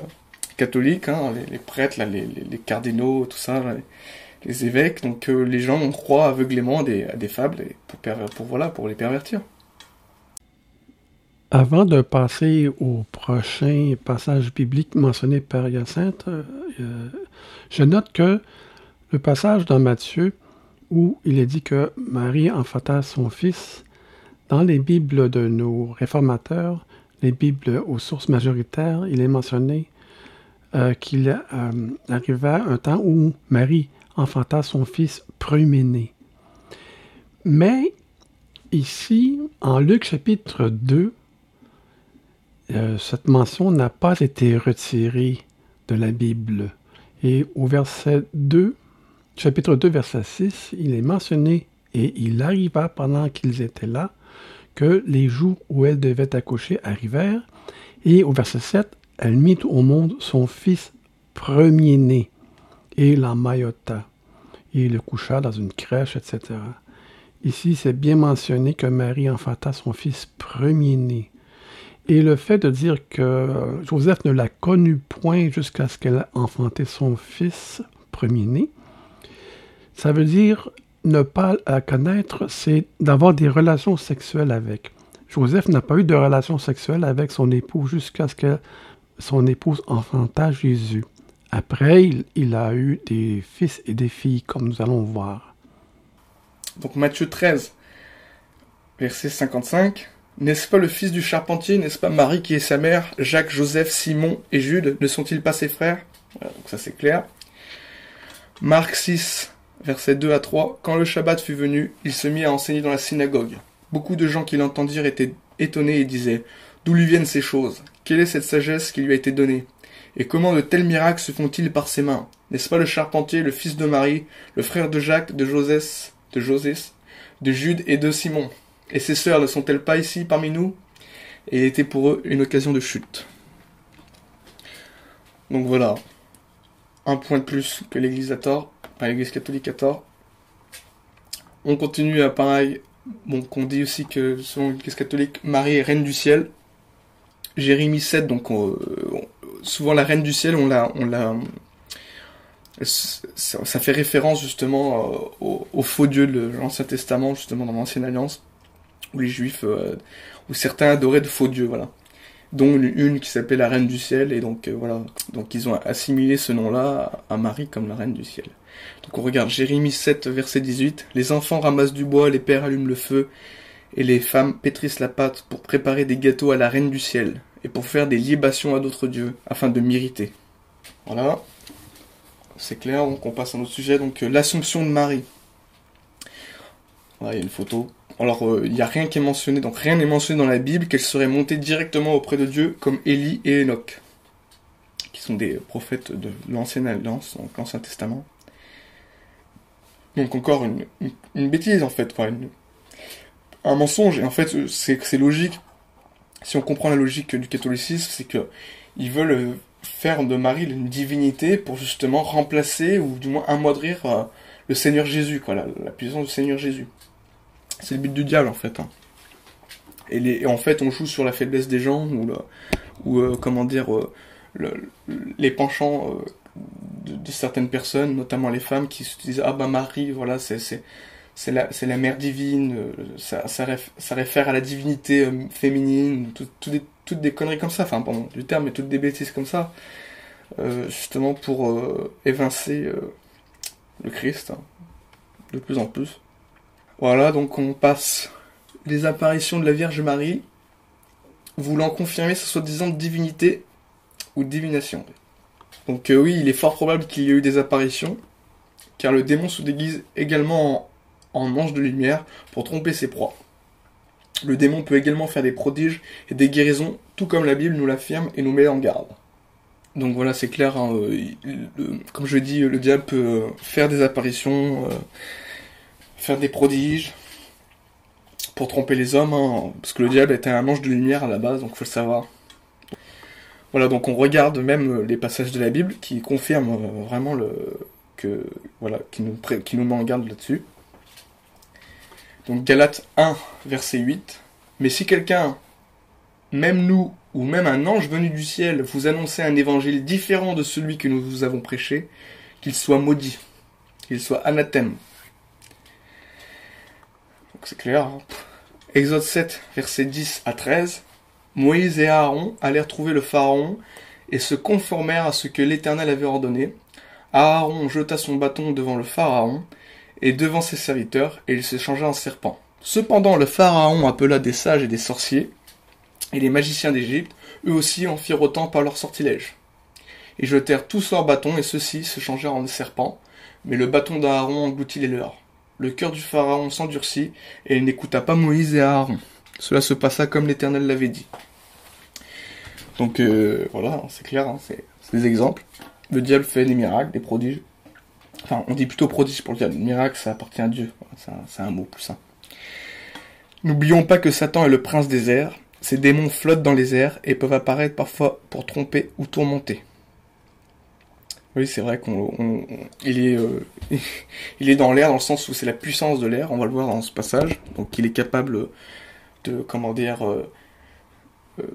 catholiques, hein, les, prêtres, là, les, cardinaux, tout ça, les évêques, donc euh, les gens croient aveuglément à des, des fables pour, pour, voilà, pour les pervertir. Avant de passer au prochain passage biblique mentionné par Hyacinthe, euh, je note que le passage dans Matthieu où il est dit que Marie enfanta son fils, dans les Bibles de nos réformateurs, les Bibles aux sources majoritaires, il est mentionné euh, qu'il arriva un temps où Marie enfanta son fils premier-né. Mais ici, en Luc chapitre 2, euh, cette mention n'a pas été retirée de la Bible. Et au verset 2, chapitre 2, verset 6, il est mentionné, et il arriva pendant qu'ils étaient là, que les jours où elle devait accoucher arrivèrent, et au verset 7, elle mit au monde son fils premier-né et la maillota, et le coucha dans une crèche, etc. Ici, c'est bien mentionné que Marie enfanta son fils premier-né. Et le fait de dire que Joseph ne l'a connu point jusqu'à ce qu'elle ait enfanté son fils premier-né, ça veut dire ne pas la connaître, c'est d'avoir des relations sexuelles avec. Joseph n'a pas eu de relations sexuelles avec son épouse jusqu'à ce que son épouse enfanta Jésus. Après, il, a eu des fils et des filles, comme nous allons voir. Donc Matthieu 13, verset 55. N'est-ce pas le fils du charpentier, n'est-ce pas Marie qui est sa mère, Jacques, Joseph, Simon et Jude, ne sont-ils pas ses frères? Donc ça c'est clair. Marc 6, verset 2 à 3. Quand le Shabbat fut venu, il se mit à enseigner dans la synagogue. Beaucoup de gens qui l'entendirent étaient étonnés et disaient D'où lui viennent ces choses? Quelle est cette sagesse qui lui a été donnée? Et comment de tels miracles se font-ils par ses mains? N'est-ce pas le charpentier, le fils de Marie, le frère de Jacques, de Josès, de Josès, de Jude et de Simon? Et ses sœurs ne sont-elles pas ici parmi nous? Et était pour eux une occasion de chute. Donc voilà, un point de plus que l'Église a tort, pas l'Église catholique a tort. On continue à pareil, bon, qu'on dit aussi que selon l'Église catholique, Marie est reine du ciel. Jérémie 7, donc on, souvent la reine du ciel, on l'a, on l'a, ça, fait référence justement euh, au, faux dieu de l'Ancien Testament, justement dans l'Ancienne Alliance, où les Juifs, euh, où certains adoraient de faux dieux, voilà, dont une, qui s'appelait la reine du ciel, et donc euh, voilà, donc ils ont assimilé ce nom-là à, Marie comme la reine du ciel. Donc on regarde Jérémie 7, verset 18, les enfants ramassent du bois, les pères allument le feu, et les femmes pétrissent la pâte pour préparer des gâteaux à la reine du ciel et pour faire des libations à d'autres dieux, afin de m'irriter. Voilà. C'est clair, donc on passe à un autre sujet, donc euh, l'Assomption de Marie. Voilà, il y a une photo. Alors, euh, il n'y a rien qui est mentionné, donc rien n'est mentionné dans la Bible qu'elle serait montée directement auprès de Dieu, comme Élie et Enoch, qui sont des prophètes de l'Ancienne Alliance, donc l'Ancien Testament. Donc encore une, une, bêtise en fait, un mensonge. Et en fait, c'est logique. Si on comprend la logique du catholicisme, c'est que ils veulent faire de Marie une divinité pour justement remplacer ou du moins amoindrir euh, le Seigneur Jésus, quoi, la, puissance du Seigneur Jésus. C'est le but du diable en fait. Hein. Et, les, en fait, on joue sur la faiblesse des gens ou, ou euh, comment dire euh, les penchants de, certaines personnes, notamment les femmes, qui se disent ah bah Marie, voilà, c'est la, la mère divine, ça, ça, ça, réfère à la divinité féminine, tout, toutes des conneries comme ça, enfin pardon du terme, mais toutes des bêtises comme ça, euh, justement pour euh, évincer euh, le Christ, hein, de plus en plus. Voilà, donc on passe les apparitions de la Vierge Marie, voulant confirmer sa soi-disant divinité ou divination. Donc oui, il est fort probable qu'il y ait eu des apparitions, car le démon se déguise également en, en ange de lumière pour tromper ses proies. Le démon peut également faire des prodiges et des guérisons, tout comme la Bible nous l'affirme et nous met en garde. Donc voilà, c'est clair, hein, euh, comme je dis, le diable peut euh, faire des apparitions, euh, faire des prodiges, pour tromper les hommes, hein, parce que le diable était un ange de lumière à la base, donc faut le savoir. Voilà, donc on regarde même les passages de la Bible qui confirment vraiment le que voilà, qui nous qui nous met en garde là-dessus. Donc Galates 1, verset 8. Mais si quelqu'un, même nous, ou même un ange venu du ciel, vous annonçait un évangile différent de celui que nous vous avons prêché, qu'il soit maudit, qu'il soit anathème. Donc c'est clair. Hein. Exode 7, verset 10 à 13. Moïse et Aaron allèrent trouver le Pharaon et se conformèrent à ce que l'Éternel avait ordonné. Aaron jeta son bâton devant le Pharaon, et devant ses serviteurs, et il se changea en serpent. Cependant le Pharaon appela des sages et des sorciers, et les magiciens d'Égypte, eux aussi en firent autant par leurs sortilèges. Ils jetèrent tous leurs bâtons, et ceux-ci se changèrent en serpents, mais le bâton d'Aaron engloutit les leurs. Le cœur du Pharaon s'endurcit, et il n'écouta pas Moïse et Aaron. Cela se passa comme l'Éternel l'avait dit. Donc euh, voilà, c'est clair, hein, c'est des exemples. Le diable fait des miracles, des prodiges, Enfin, on dit plutôt prodige pour le diable. Miracle, ça appartient à Dieu. C'est un, mot plus ça. N'oublions pas que Satan est le prince des airs. Ces démons flottent dans les airs et peuvent apparaître parfois pour tromper ou tourmenter. Oui, c'est vrai qu'on est euh, il est dans l'air dans le sens où c'est la puissance de l'air. On va le voir dans ce passage. Donc, il est capable de comment dire euh, euh,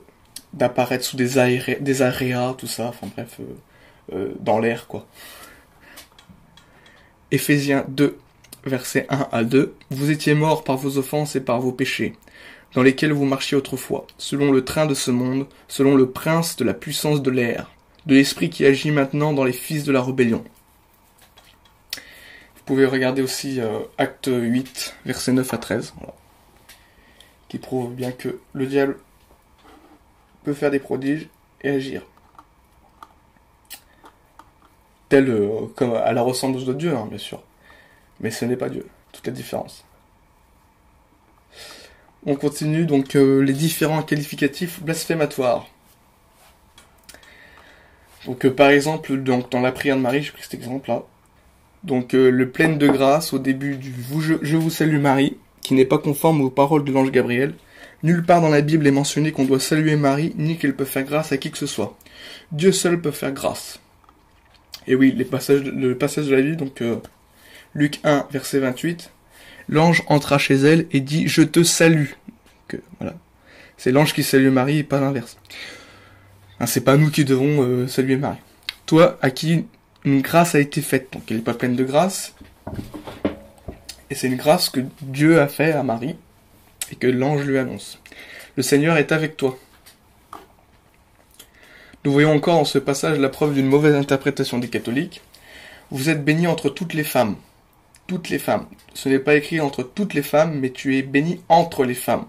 d'apparaître sous des aérés, des aréas, tout ça. Enfin bref, dans l'air quoi. Éphésiens 2, versets 1 à 2. Vous étiez morts par vos offenses et par vos péchés, dans lesquels vous marchiez autrefois, selon le train de ce monde, selon le prince de la puissance de l'air, de l'esprit qui agit maintenant dans les fils de la rébellion. Vous pouvez regarder aussi euh, Acte 8, versets 9 à 13, qui prouve bien que le diable peut faire des prodiges et agir tel euh, comme à la ressemblance de Dieu, hein, bien sûr. Mais ce n'est pas Dieu. Toute la différence. On continue donc euh, les différents qualificatifs blasphématoires. Donc euh, par exemple, donc dans la prière de Marie, j'ai pris cet exemple là. Donc le pleine de grâce au début du je, je vous salue Marie, qui n'est pas conforme aux paroles de l'ange Gabriel. Nulle part dans la Bible est mentionné qu'on doit saluer Marie, ni qu'elle peut faire grâce à qui que ce soit. Dieu seul peut faire grâce. Et oui, les passages, le passage de la vie, donc euh, Luc 1, verset 28, l'ange entra chez elle et dit Je te salue. Que, voilà. C'est l'ange qui salue Marie et pas l'inverse. Hein, c'est pas nous qui devons euh, saluer Marie. Toi, à qui une grâce a été faite, donc elle n'est pas pleine de grâce. Et c'est une grâce que Dieu a fait à Marie et que l'ange lui annonce. Le Seigneur est avec toi. Nous voyons encore dans ce passage la preuve d'une mauvaise interprétation des catholiques. Vous êtes béni entre toutes les femmes. Toutes les femmes. Ce n'est pas écrit entre toutes les femmes, mais tu es béni entre les femmes.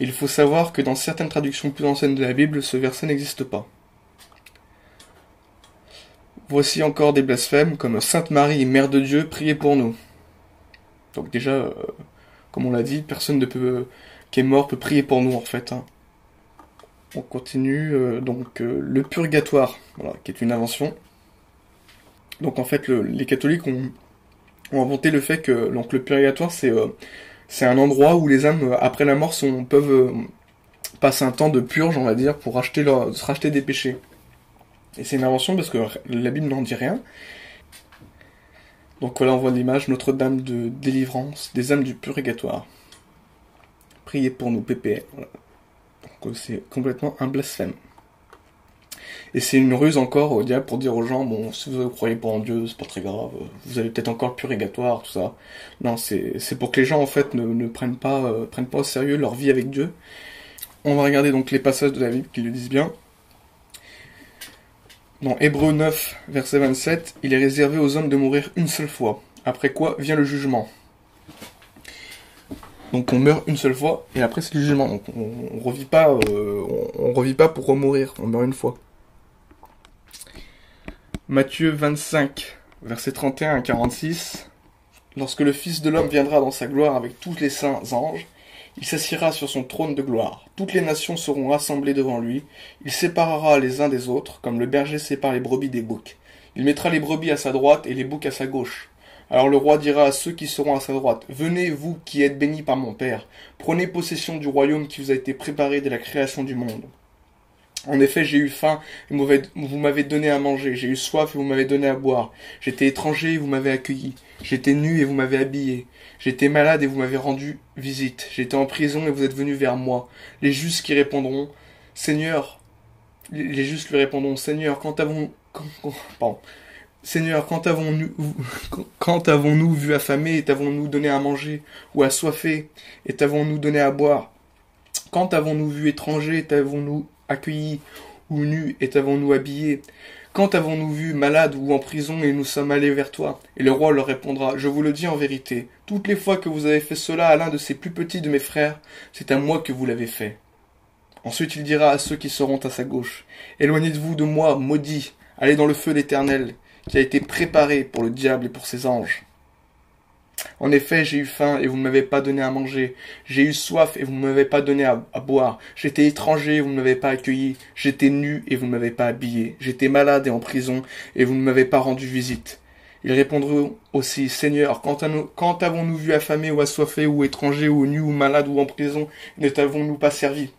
Il faut savoir que dans certaines traductions plus anciennes de la Bible, ce verset n'existe pas. Voici encore des blasphèmes comme Sainte Marie, Mère de Dieu, priez pour nous. Donc déjà, euh, comme on l'a dit, personne ne qui est mort peut prier pour nous en fait. Hein. On continue euh, donc euh, le purgatoire, qui est une invention. Donc en fait, les catholiques ont, inventé le fait que donc le purgatoire c'est c'est un endroit où les âmes après la mort sont peuvent passer un temps de purge, on va dire, pour se racheter des péchés. Et c'est une invention parce que la Bible n'en dit rien. Donc voilà, on voit l'image Notre-Dame de délivrance des âmes du purgatoire. Priez pour nous, PPR. Donc c'est complètement un blasphème. Et c'est une ruse encore au diable pour dire aux gens, bon, si vous croyez pas en Dieu, c'est pas très grave, vous avez peut-être encore le purgatoire, tout ça. Non, c'est pour que les gens, en fait, ne, prennent, pas, euh, prennent pas au sérieux leur vie avec Dieu. On va regarder donc les passages de la Bible qui le disent bien. Dans Hébreu 9, verset 27, il est réservé aux hommes de mourir une seule fois, après quoi vient le jugement. Donc on meurt une seule fois et après c'est le jugement. Donc on, revit pas, euh, on, revit pas pour remourir. On meurt une fois. Matthieu 25, verset 31 à 46. Lorsque le Fils de l'homme viendra dans sa gloire avec tous les saints anges, il s'assiera sur son trône de gloire. Toutes les nations seront rassemblées devant lui. Il séparera les uns des autres, comme le berger sépare les brebis des boucs. Il mettra les brebis à sa droite et les boucs à sa gauche. Alors le roi dira à ceux qui seront à sa droite, Venez, vous qui êtes bénis par mon Père, prenez possession du royaume qui vous a été préparé dès la création du monde. En effet, j'ai eu faim et vous m'avez donné à manger, j'ai eu soif et vous m'avez donné à boire, j'étais étranger et vous m'avez accueilli, j'étais nu et vous m'avez habillé, j'étais malade et vous m'avez rendu visite, j'étais en prison et vous êtes venu vers moi. Les justes qui répondront, Seigneur, les justes lui répondront, Seigneur, quand avons, pardon, Seigneur, quand avons-nous, quand avons-nous vu affamé et t'avons-nous donné à manger, ou assoiffé et t'avons-nous donné à boire? Quand avons-nous vu étranger et t'avons-nous accueilli, ou nu et t'avons-nous habillé? Quand avons-nous vu malade ou en prison et nous sommes allés vers toi? Et le roi leur répondra, je vous le dis en vérité, toutes les fois que vous avez fait cela à l'un de ces plus petits de mes frères, c'est à moi que vous l'avez fait. Ensuite il dira à ceux qui seront à sa gauche, éloignez-vous de moi, maudits, allez dans le feu d'éternel, qui a été préparé pour le diable et pour ses anges. En effet, j'ai eu faim et vous ne m'avez pas donné à manger. J'ai eu soif et vous ne m'avez pas donné à, boire. J'étais étranger et vous ne m'avez pas accueilli. J'étais nu et vous ne m'avez pas habillé. J'étais malade et en prison et vous ne m'avez pas rendu visite. Ils répondront aussi, Seigneur, quand, avons-nous vu affamé ou assoiffé ou étranger ou nu ou malade ou en prison, ne t'avons-nous pas servi?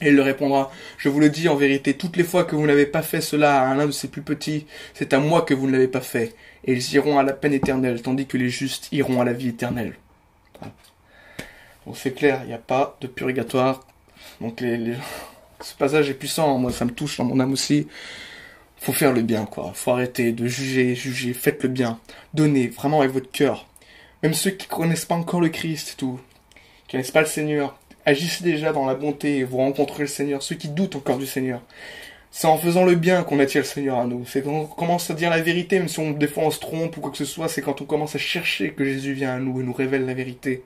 Et il leur répondra, je vous le dis en vérité, toutes les fois que vous n'avez pas fait cela à l'un de ces plus petits, c'est à moi que vous ne l'avez pas fait. Et ils iront à la peine éternelle, tandis que les justes iront à la vie éternelle. Donc c'est clair, il n'y a pas de purgatoire. Donc ce passage est puissant, moi ça me touche dans mon âme aussi. Faut faire le bien, quoi. Faut arrêter de juger, juger, faites le bien. Donnez, vraiment avec votre cœur. Même ceux qui connaissent pas encore le Christ tout, qui connaissent pas le Seigneur, Agissez déjà dans la bonté et vous rencontrez le Seigneur. Ceux qui doutent encore du Seigneur. C'est en faisant le bien qu'on attire le Seigneur à nous. C'est quand on commence à dire la vérité, même si on, des fois on se trompe ou quoi que ce soit, c'est quand on commence à chercher que Jésus vient à nous et nous révèle la vérité.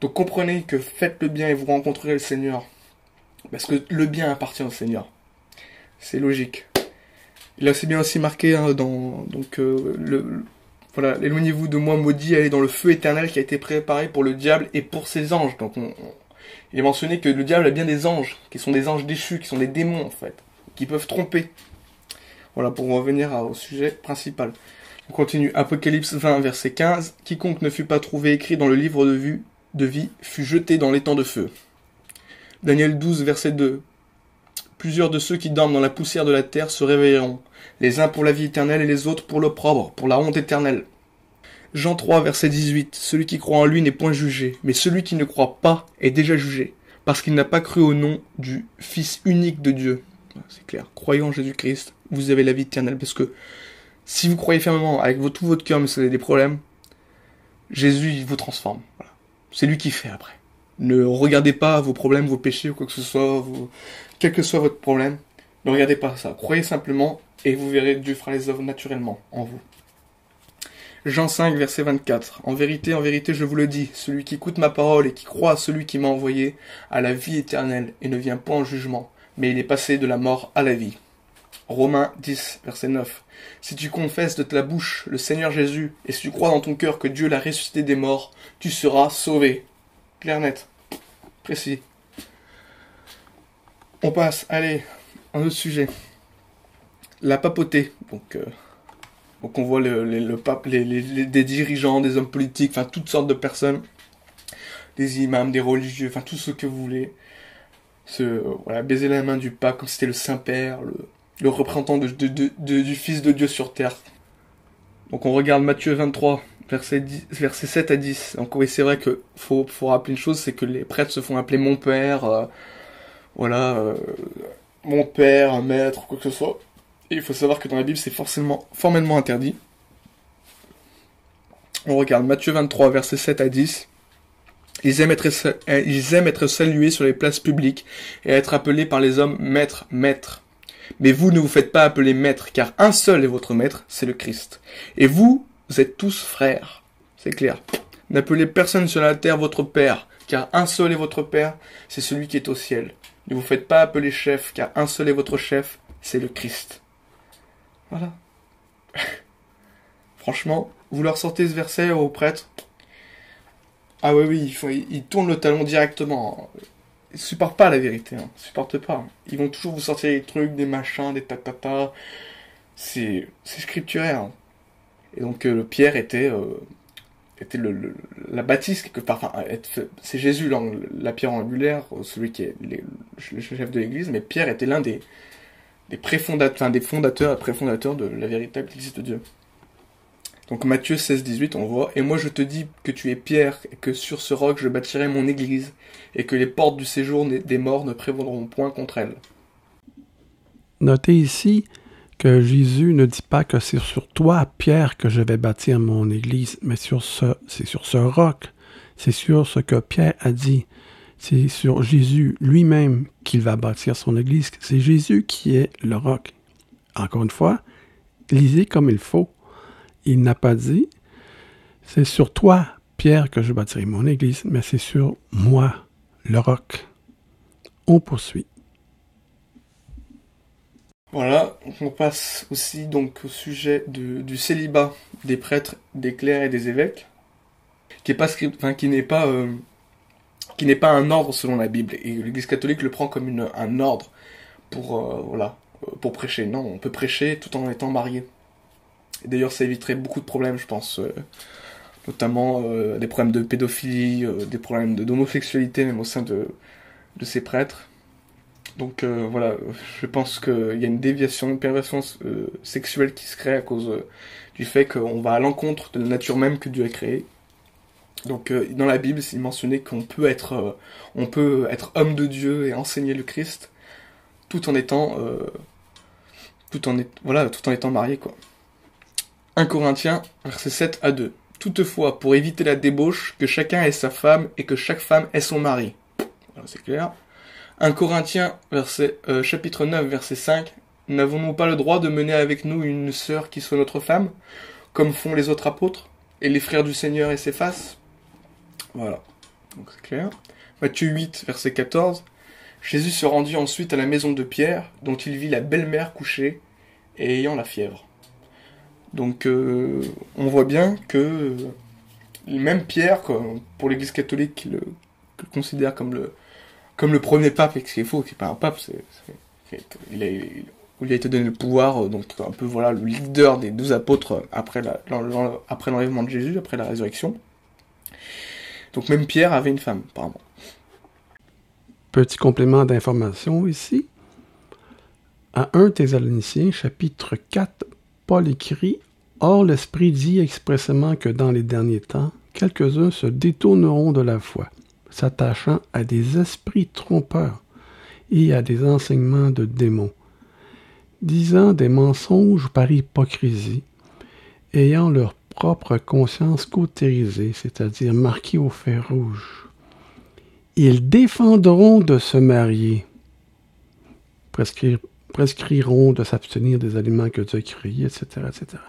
Donc comprenez que faites le bien et vous rencontrerez le Seigneur. Parce que le bien appartient au Seigneur. C'est logique. A assez bien aussi marqué hein, dans donc euh, le, voilà, éloignez-vous de moi maudit, allez dans le feu éternel qui a été préparé pour le diable et pour ses anges. Donc on, il est mentionné que le diable a bien des anges, qui sont des anges déchus, qui sont des démons en fait, qui peuvent tromper. Voilà, pour revenir au sujet principal. On continue. Apocalypse 20, verset 15. Quiconque ne fut pas trouvé écrit dans le livre de, de vie fut jeté dans l'étang de feu. Daniel 12, verset 2. Plusieurs de ceux qui dorment dans la poussière de la terre se réveilleront, les uns pour la vie éternelle et les autres pour l'opprobre, pour la honte éternelle. Jean 3, verset 18. Celui qui croit en lui n'est point jugé, mais celui qui ne croit pas est déjà jugé, parce qu'il n'a pas cru au nom du Fils unique de Dieu. C'est clair. Croyez en Jésus-Christ, vous avez la vie éternelle, parce que si vous croyez fermement avec tout votre cœur, mais vous avez des problèmes, Jésus vous transforme. C'est lui qui fait après. Ne regardez pas vos problèmes, vos péchés ou quoi que ce soit, quel que soit votre problème. Ne regardez pas ça. Croyez simplement et vous verrez Dieu fera les œuvres naturellement en vous. Jean 5, verset 24. En vérité, en vérité, je vous le dis, celui qui écoute ma parole et qui croit à celui qui m'a envoyé a la vie éternelle et ne vient pas en jugement, mais il est passé de la mort à la vie. Romains 10, verset 9. Si tu confesses de ta bouche le Seigneur Jésus, et si tu crois dans ton cœur que Dieu l'a ressuscité des morts, tu seras sauvé. Clair net. Précis. On passe, allez, un autre sujet. La papauté. Donc, euh, donc on voit le, pape, les, les, des dirigeants, des hommes politiques, enfin toutes sortes de personnes, des imams, des religieux, enfin tout ce que vous voulez, se voilà, baiser la main du pape comme c'était le Saint-Père, le, le représentant de, de, du Fils de Dieu sur terre. Donc on regarde Matthieu 23, verset, 10, verset 7 à 10. Donc oui, c'est vrai que faut, faut rappeler une chose, c'est que les prêtres se font appeler mon père, euh, voilà, euh, mon père, maître, quoi que ce soit. Et il faut savoir que dans la Bible, c'est forcément, formellement interdit. On regarde Matthieu 23, verset 7 à 10. Ils aiment, être, ils aiment être salués sur les places publiques et être appelés par les hommes maître, maître. Mais vous ne vous faites pas appeler maître, car un seul est votre maître, c'est le Christ. Et vous, vous êtes tous frères. C'est clair. N'appelez personne sur la terre votre père, car un seul est votre père, c'est celui qui est au ciel. Ne vous faites pas appeler chef, car un seul est votre chef, c'est le Christ. Voilà. Franchement, vous leur sortez ce verset aux prêtres. Ah oui, oui, il, faut, il tourne le talon directement. Ils supportent pas la vérité, hein. Ils supportent pas. Ils vont toujours vous sortir des trucs, des machins, des tatata. C'est, c'est scripturaire. Hein. Et donc euh, le Pierre était, euh, était le, la bâtisse quelque. Enfin, c'est Jésus la pierre angulaire, celui qui est le chef de l'Église, mais Pierre était l'un des des préfondateurs, enfin, des fondateurs et préfondateurs de la véritable Église de Dieu. Donc Matthieu 16, 18, on voit, Et moi je te dis que tu es Pierre, et que sur ce roc je bâtirai mon église, et que les portes du séjour des morts ne prévaudront point contre elle. Notez ici que Jésus ne dit pas que c'est sur toi, Pierre, que je vais bâtir mon église, mais sur ce, c'est sur ce roc. C'est sur ce que Pierre a dit. C'est sur Jésus lui-même qu'il va bâtir son église. C'est Jésus qui est le roc. Encore une fois, lisez comme il faut il n'a pas dit, c'est sur toi, Pierre, que je bâtirai mon église, mais c'est sur moi, le roc. On poursuit. Voilà, on passe aussi donc au sujet du célibat des prêtres, des clercs et des évêques, euh, qui n'est pas un ordre selon la Bible et l'Église catholique le prend comme un ordre pour euh, voilà pour prêcher. Non, on peut prêcher tout en étant marié. D'ailleurs, ça éviterait beaucoup de problèmes, je pense. Euh, notamment euh, des problèmes de pédophilie, euh, des problèmes d'homosexualité, même au sein de, de ces prêtres. Donc voilà, je pense qu'il y a une déviation, une perversion sexuelle qui se crée à cause du fait qu'on va à l'encontre de la nature même que Dieu a créée. Donc dans la Bible, c'est mentionné qu'on peut être, on peut être homme de Dieu et enseigner le Christ, tout en étant, tout en voilà, tout en étant marié quoi. 1 Corinthiens, verset 7 à 2. Toutefois, pour éviter la débauche, que chacun ait sa femme et que chaque femme ait son mari. Voilà, c'est clair. 1 Corinthiens, euh, chapitre 9, verset 5. N'avons-nous pas le droit de mener avec nous une sœur qui soit notre femme, comme font les autres apôtres, et les frères du Seigneur et ses faces? Voilà. Donc c'est clair. Matthieu 8, verset 14. Jésus se rendit ensuite à la maison de Pierre, dont il vit la belle-mère couchée et ayant la fièvre. Donc euh, on voit bien que même Pierre, pour l'Église catholique, le, considère comme le, premier pape, et ce qui est faux, qui n'est pas un pape, c'est, il, a, été donné le pouvoir, euh, donc un peu voilà le leader des douze apôtres après l'enlèvement de Jésus, après la résurrection. Donc même Pierre avait une femme, apparemment. Petit complément d'information ici. À 1 Thessaloniciens, chapitre 4, Paul écrit Or l'Esprit dit expressément que dans les derniers temps, quelques-uns se détourneront de la foi, s'attachant à des esprits trompeurs et à des enseignements de démons, disant des mensonges par hypocrisie, ayant leur propre conscience cautérisée, c'est-à-dire marquée au fer rouge. Ils défendront de se marier, prescrire prescriront de s'abstenir des aliments que Dieu a créés, etc., etc.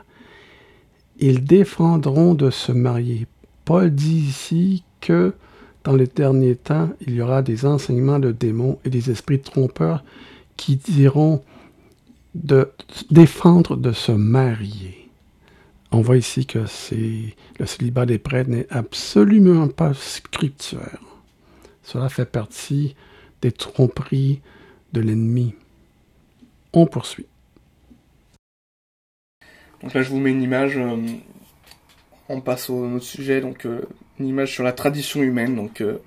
Ils défendront de se marier. Paul dit ici que dans les derniers temps, il y aura des enseignements de démons et des esprits trompeurs qui diront de défendre de se marier. On voit ici que le célibat des prêtres n'est absolument pas scriptuaire. Cela fait partie des tromperies de l'ennemi. On poursuit. Donc là, je vous mets une image. Euh, on passe au autre sujet, donc euh, une image sur la tradition humaine, donc euh,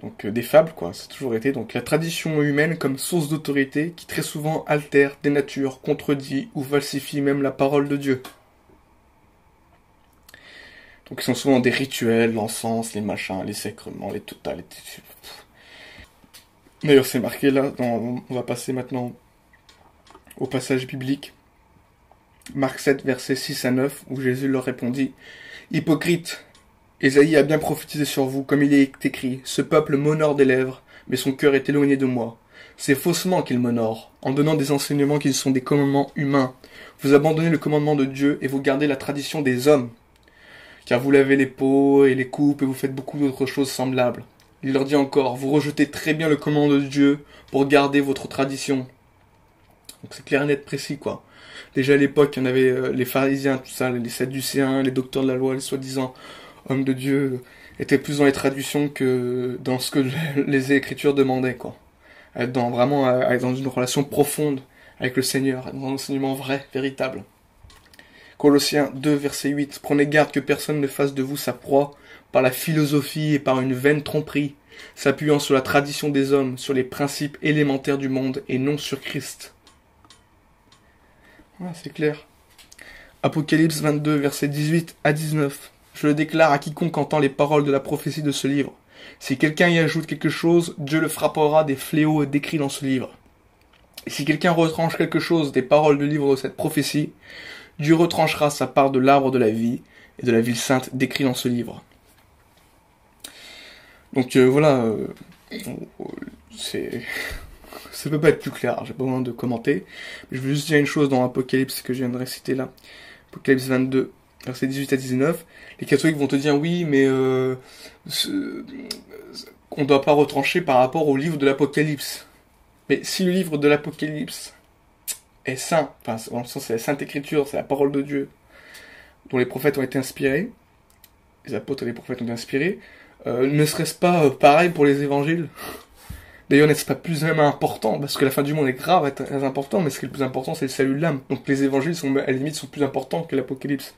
donc des fables, quoi. C'est toujours été donc la tradition humaine comme source d'autorité qui très souvent altère, dénature, contredit ou falsifie même la parole de Dieu. Donc ils sont souvent des rituels, l'encens, les machins, les sacrements, les totales. D'ailleurs, c'est marqué là. on va passer maintenant au passage biblique. Marc 7, versets 6 à 9, où Jésus leur répondit Hypocrite, Ésaïe a bien prophétisé sur vous, comme il est écrit Ce peuple m'honore des lèvres, mais son cœur est éloigné de moi. C'est faussement qu'il m'honore, en donnant des enseignements qui sont des commandements humains. Vous abandonnez le commandement de Dieu et vous gardez la tradition des hommes. Car vous lavez les pots et les coupes et vous faites beaucoup d'autres choses semblables. Il leur dit encore, vous rejetez très bien le commandement de Dieu pour garder votre tradition. Donc c'est clair, net, précis, quoi. Déjà à l'époque, il y en avait euh, les pharisiens, tout ça, les sadducéens, les docteurs de la loi, les soi-disant hommes de Dieu, étaient plus dans les traductions que dans ce que les écritures demandaient, quoi. Être dans vraiment dans une relation profonde avec le Seigneur, dans un enseignement vrai, véritable. Colossiens 2, verset 8. Prenez garde que personne ne fasse de vous sa proie par la philosophie et par une vaine tromperie, s'appuyant sur la tradition des hommes, sur les principes élémentaires du monde et non sur Christ c'est clair. Apocalypse 22, versets 18 à 19. Je le déclare à quiconque entend les paroles de la prophétie de ce livre. Si quelqu'un y ajoute quelque chose, Dieu le frappera des fléaux décrits dans ce livre. Et si quelqu'un retranche quelque chose des paroles du livre de cette prophétie, Dieu retranchera sa part de l'arbre de la vie et de la ville sainte décrit dans ce livre. Donc euh, voilà, euh, c'est ça peut pas être plus clair, j'ai pas besoin de commenter. je veux juste dire une chose dans Apocalypse que je viens de réciter là. Apocalypse 22, versets 18 à 19. Les catholiques vont te dire oui, mais euh, on doit pas retrancher par rapport au livre de l'Apocalypse. Mais si le livre de l'Apocalypse est saint, enfin, dans le sens c'est la Sainte Écriture, c'est la parole de Dieu, dont les prophètes ont été inspirés, les apôtres et les prophètes ont été inspirés, euh, ne serait-ce pas euh, pareil pour les évangiles? D'ailleurs, n'est-ce pas plus même important? Parce que la fin du monde est grave, est très important, mais ce qui est le plus important, c'est le salut de l'âme. Donc les évangiles, sont, à la limite, sont plus importants que l'Apocalypse.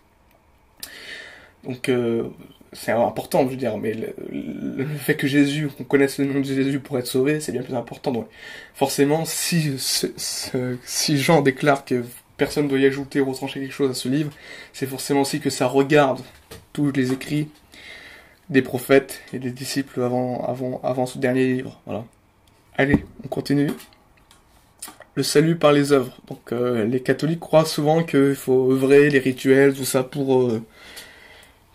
Donc euh, c'est important, je veux dire, mais le, fait que Jésus, qu'on connaisse le nom de Jésus pour être sauvé, c'est bien plus important. Donc forcément, si, si Jean déclare que personne ne doit y ajouter ou retrancher quelque chose à ce livre, c'est forcément aussi que ça regarde tous les écrits des prophètes et des disciples avant, avant, avant ce dernier livre. Voilà. Allez, on continue. Le salut par les œuvres. Donc euh, les catholiques croient souvent qu'il faut œuvrer, les rituels, tout ça pour euh,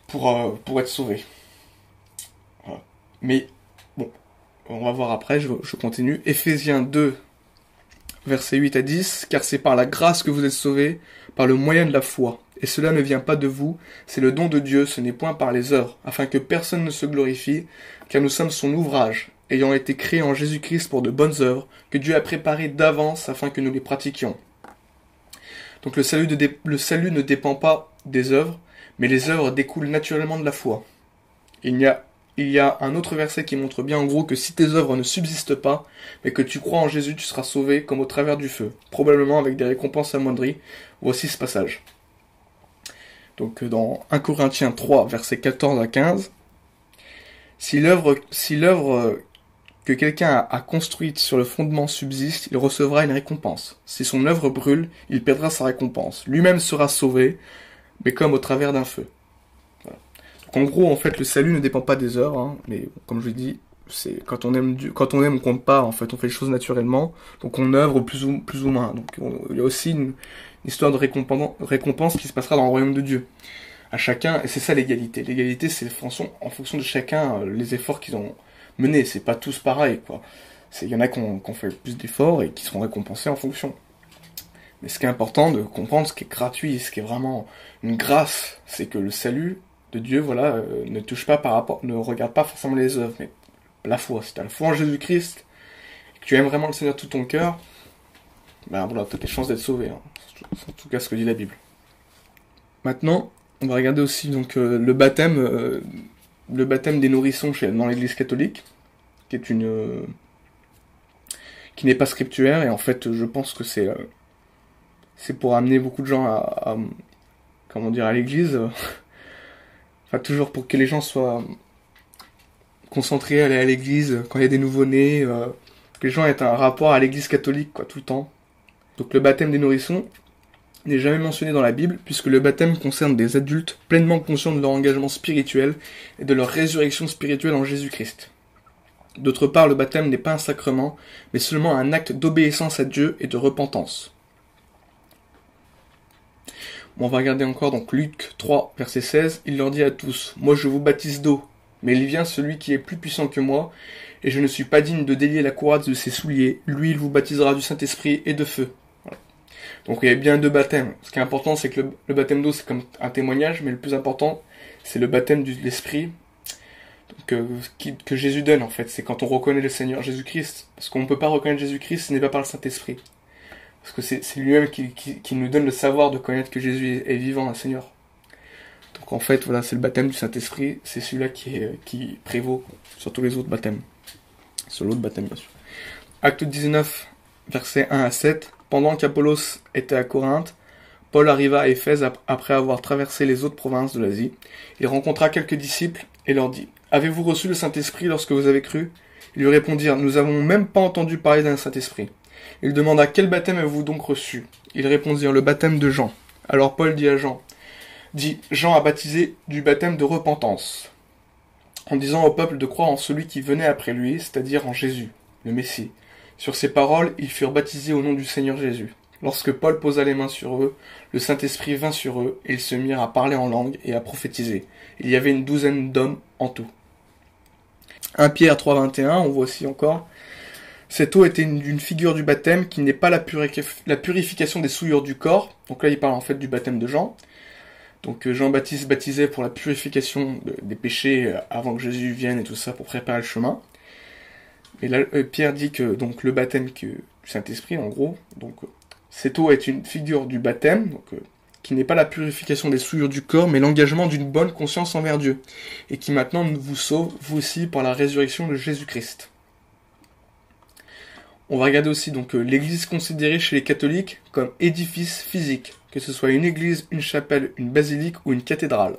pour euh, pour être sauvé. Mais bon, on va voir après. Je, continue. Éphésiens 2, versets 8 à 10. Car c'est par la grâce que vous êtes sauvés, par le moyen de la foi. Et cela ne vient pas de vous, c'est le don de Dieu, ce n'est point par les œuvres, afin que personne ne se glorifie, car nous sommes son ouvrage, ayant été créés en Jésus-Christ pour de bonnes œuvres, que Dieu a préparées d'avance afin que nous les pratiquions. Donc le salut, le salut ne dépend pas des œuvres, mais les œuvres découlent naturellement de la foi. Il y, a, il y a un autre verset qui montre bien en gros que si tes œuvres ne subsistent pas, mais que tu crois en Jésus, tu seras sauvé comme au travers du feu, probablement avec des récompenses amoindries. Voici ce passage. Donc dans 1 Corinthiens 3, versets 14 à 15, si l'œuvre, si l'œuvre que quelqu'un a construite sur le fondement subsiste, il recevra une récompense. Si son œuvre brûle, il perdra sa récompense. Lui-même sera sauvé, mais comme au travers d'un feu. En gros, en fait, le salut ne dépend pas des œuvres, hein, mais comme je l'ai dit, c'est quand on aime quand on aime, on compte pas. En fait, on fait les choses naturellement, donc on œuvre plus ou plus ou moins. Donc il y a aussi une, histoire de récompense, récompense qui se passera dans le royaume de Dieu. À chacun, et c'est ça l'égalité. L'égalité, c'est en fonction de chacun euh, les efforts qu'ils ont mener. C'est pas tous pareil, quoi. Il y en a qui ont, fait plus d'efforts et qui seront récompensés en fonction. Mais ce qui est important de comprendre, ce qui est gratuit, ce qui est vraiment une grâce, c'est que le salut de Dieu, voilà, euh, ne touche pas par rapport, ne regarde pas forcément les œuvres, mais la foi. Si tu as la foi en Jésus-Christ, que tu aimes vraiment le Seigneur tout ton cœur, ben voilà, t'as des chances d'être sauvé. Hein. C'est en tout cas ce que dit la Bible. Maintenant, on va regarder aussi donc euh, le baptême, euh, le baptême des nourrissons dans l'Église catholique, qui est une, euh, qui n'est pas scriptuaire et en fait, je pense que c'est, c'est pour amener beaucoup de gens à, comment dire, à l'Église. enfin, toujours pour que les gens soient concentrés à aller à l'Église quand il y a des nouveaux-nés, que les gens aient un rapport à l'Église catholique quoi tout le temps. Donc le baptême des nourrissons, n'est jamais mentionné dans la Bible, puisque le baptême concerne des adultes pleinement conscients de leur engagement spirituel et de leur résurrection spirituelle en Jésus-Christ. D'autre part, le baptême n'est pas un sacrement, mais seulement un acte d'obéissance à Dieu et de repentance. on va regarder encore donc Luc 3, verset 16. Il leur dit à tous, Moi je vous baptise d'eau, mais il vient celui qui est plus puissant que moi, et je ne suis pas digne de délier la courroie de ses souliers. Lui, il vous baptisera du Saint-Esprit et de feu. Donc il y a bien deux baptêmes. Ce qui est important, c'est que le, baptême d'eau, c'est comme un témoignage, mais le plus important, c'est le baptême de l'Esprit que, que Jésus donne, en fait. C'est quand on reconnaît le Seigneur Jésus-Christ. Parce qu'on ne peut pas reconnaître Jésus-Christ, ce n'est pas par le Saint-Esprit. Parce que c'est lui-même qui, nous donne le savoir de connaître que Jésus est, vivant, un Seigneur. Donc en fait, voilà, c'est le baptême du Saint-Esprit, c'est celui-là qui, qui prévaut sur tous les autres baptêmes. Sur l'autre baptême, bien sûr. Acte 19, versets 1 à 7. Pendant qu'Apollos était à Corinthe, Paul arriva à Éphèse après avoir traversé les autres provinces de l'Asie. Il rencontra quelques disciples et leur dit Avez-vous reçu le Saint-Esprit lorsque vous avez cru? Ils lui répondirent Nous n'avons même pas entendu parler d'un Saint-Esprit. Il demanda Quel baptême avez-vous donc reçu? Ils répondirent Le baptême de Jean. Alors Paul dit à Jean Dit Jean a baptisé du baptême de repentance, en disant au peuple de croire en celui qui venait après lui, c'est-à-dire en Jésus, le Messie. Sur ces paroles, ils furent baptisés au nom du Seigneur Jésus. Lorsque Paul posa les mains sur eux, le Saint-Esprit vint sur eux, et ils se mirent à parler en langue et à prophétiser. Il y avait une douzaine d'hommes en tout. 1 Pierre 3.21, on voit aussi encore. Cette eau était une, figure du baptême qui n'est pas la, la, purification des souillures du corps. Donc là, il parle en fait du baptême de Jean. Donc euh, Jean-Baptiste baptisait pour la purification des péchés euh, avant que Jésus vienne et tout ça pour préparer le chemin. Et là, euh, Pierre dit que donc le baptême du Saint-Esprit, en gros, donc cette eau est une figure du baptême, euh, qui n'est pas la purification des souillures du corps, mais l'engagement d'une bonne conscience envers Dieu, et qui maintenant vous sauve, vous aussi, par la résurrection de Jésus-Christ. On va regarder aussi donc euh, l'église considérée chez les catholiques comme édifice physique, que ce soit une église, une chapelle, une basilique ou une cathédrale.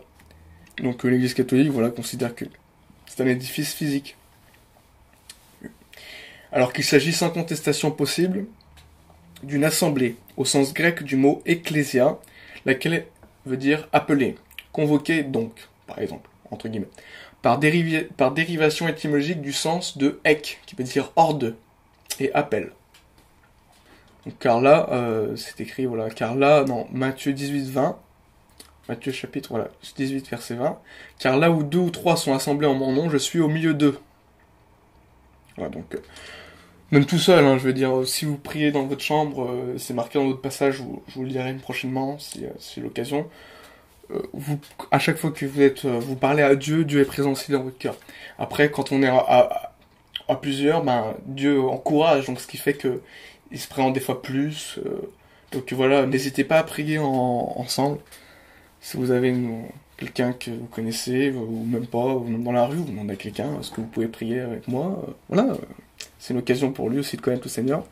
Donc l'église catholique, voilà, considère que c'est un édifice physique alors qu'il s'agit sans contestation possible d'une assemblée, au sens grec du mot ecclésia, laquelle veut dire appeler, convoquer donc, par exemple, entre guillemets, par, dérivation étymologique du sens de ek, qui veut dire horde, et appel. Car là, euh, c'est écrit, voilà, car là, dans Matthieu 18, 20, Matthieu chapitre, voilà, 18, verset 20, car là où deux ou trois sont assemblés en mon nom, je suis au milieu d'eux. Voilà, donc, euh, même tout seul, hein, je veux dire, si vous priez dans votre chambre, euh, c'est marqué dans d'autres passages, je vous le dirai prochainement, si euh, c'est l'occasion. Euh, vous, à chaque fois que vous êtes, vous parlez à Dieu, Dieu est présent aussi dans votre cœur. Après, quand on est à, à, plusieurs, ben Dieu encourage, donc ce qui fait que il se présente des fois plus. donc voilà, n'hésitez pas à prier ensemble. Si vous avez quelqu'un que vous connaissez, ou même pas, ou même dans la rue, vous demandez à quelqu'un, est-ce que vous pouvez prier avec moi Voilà c'est une occasion pour lui aussi de connaître le Seigneur.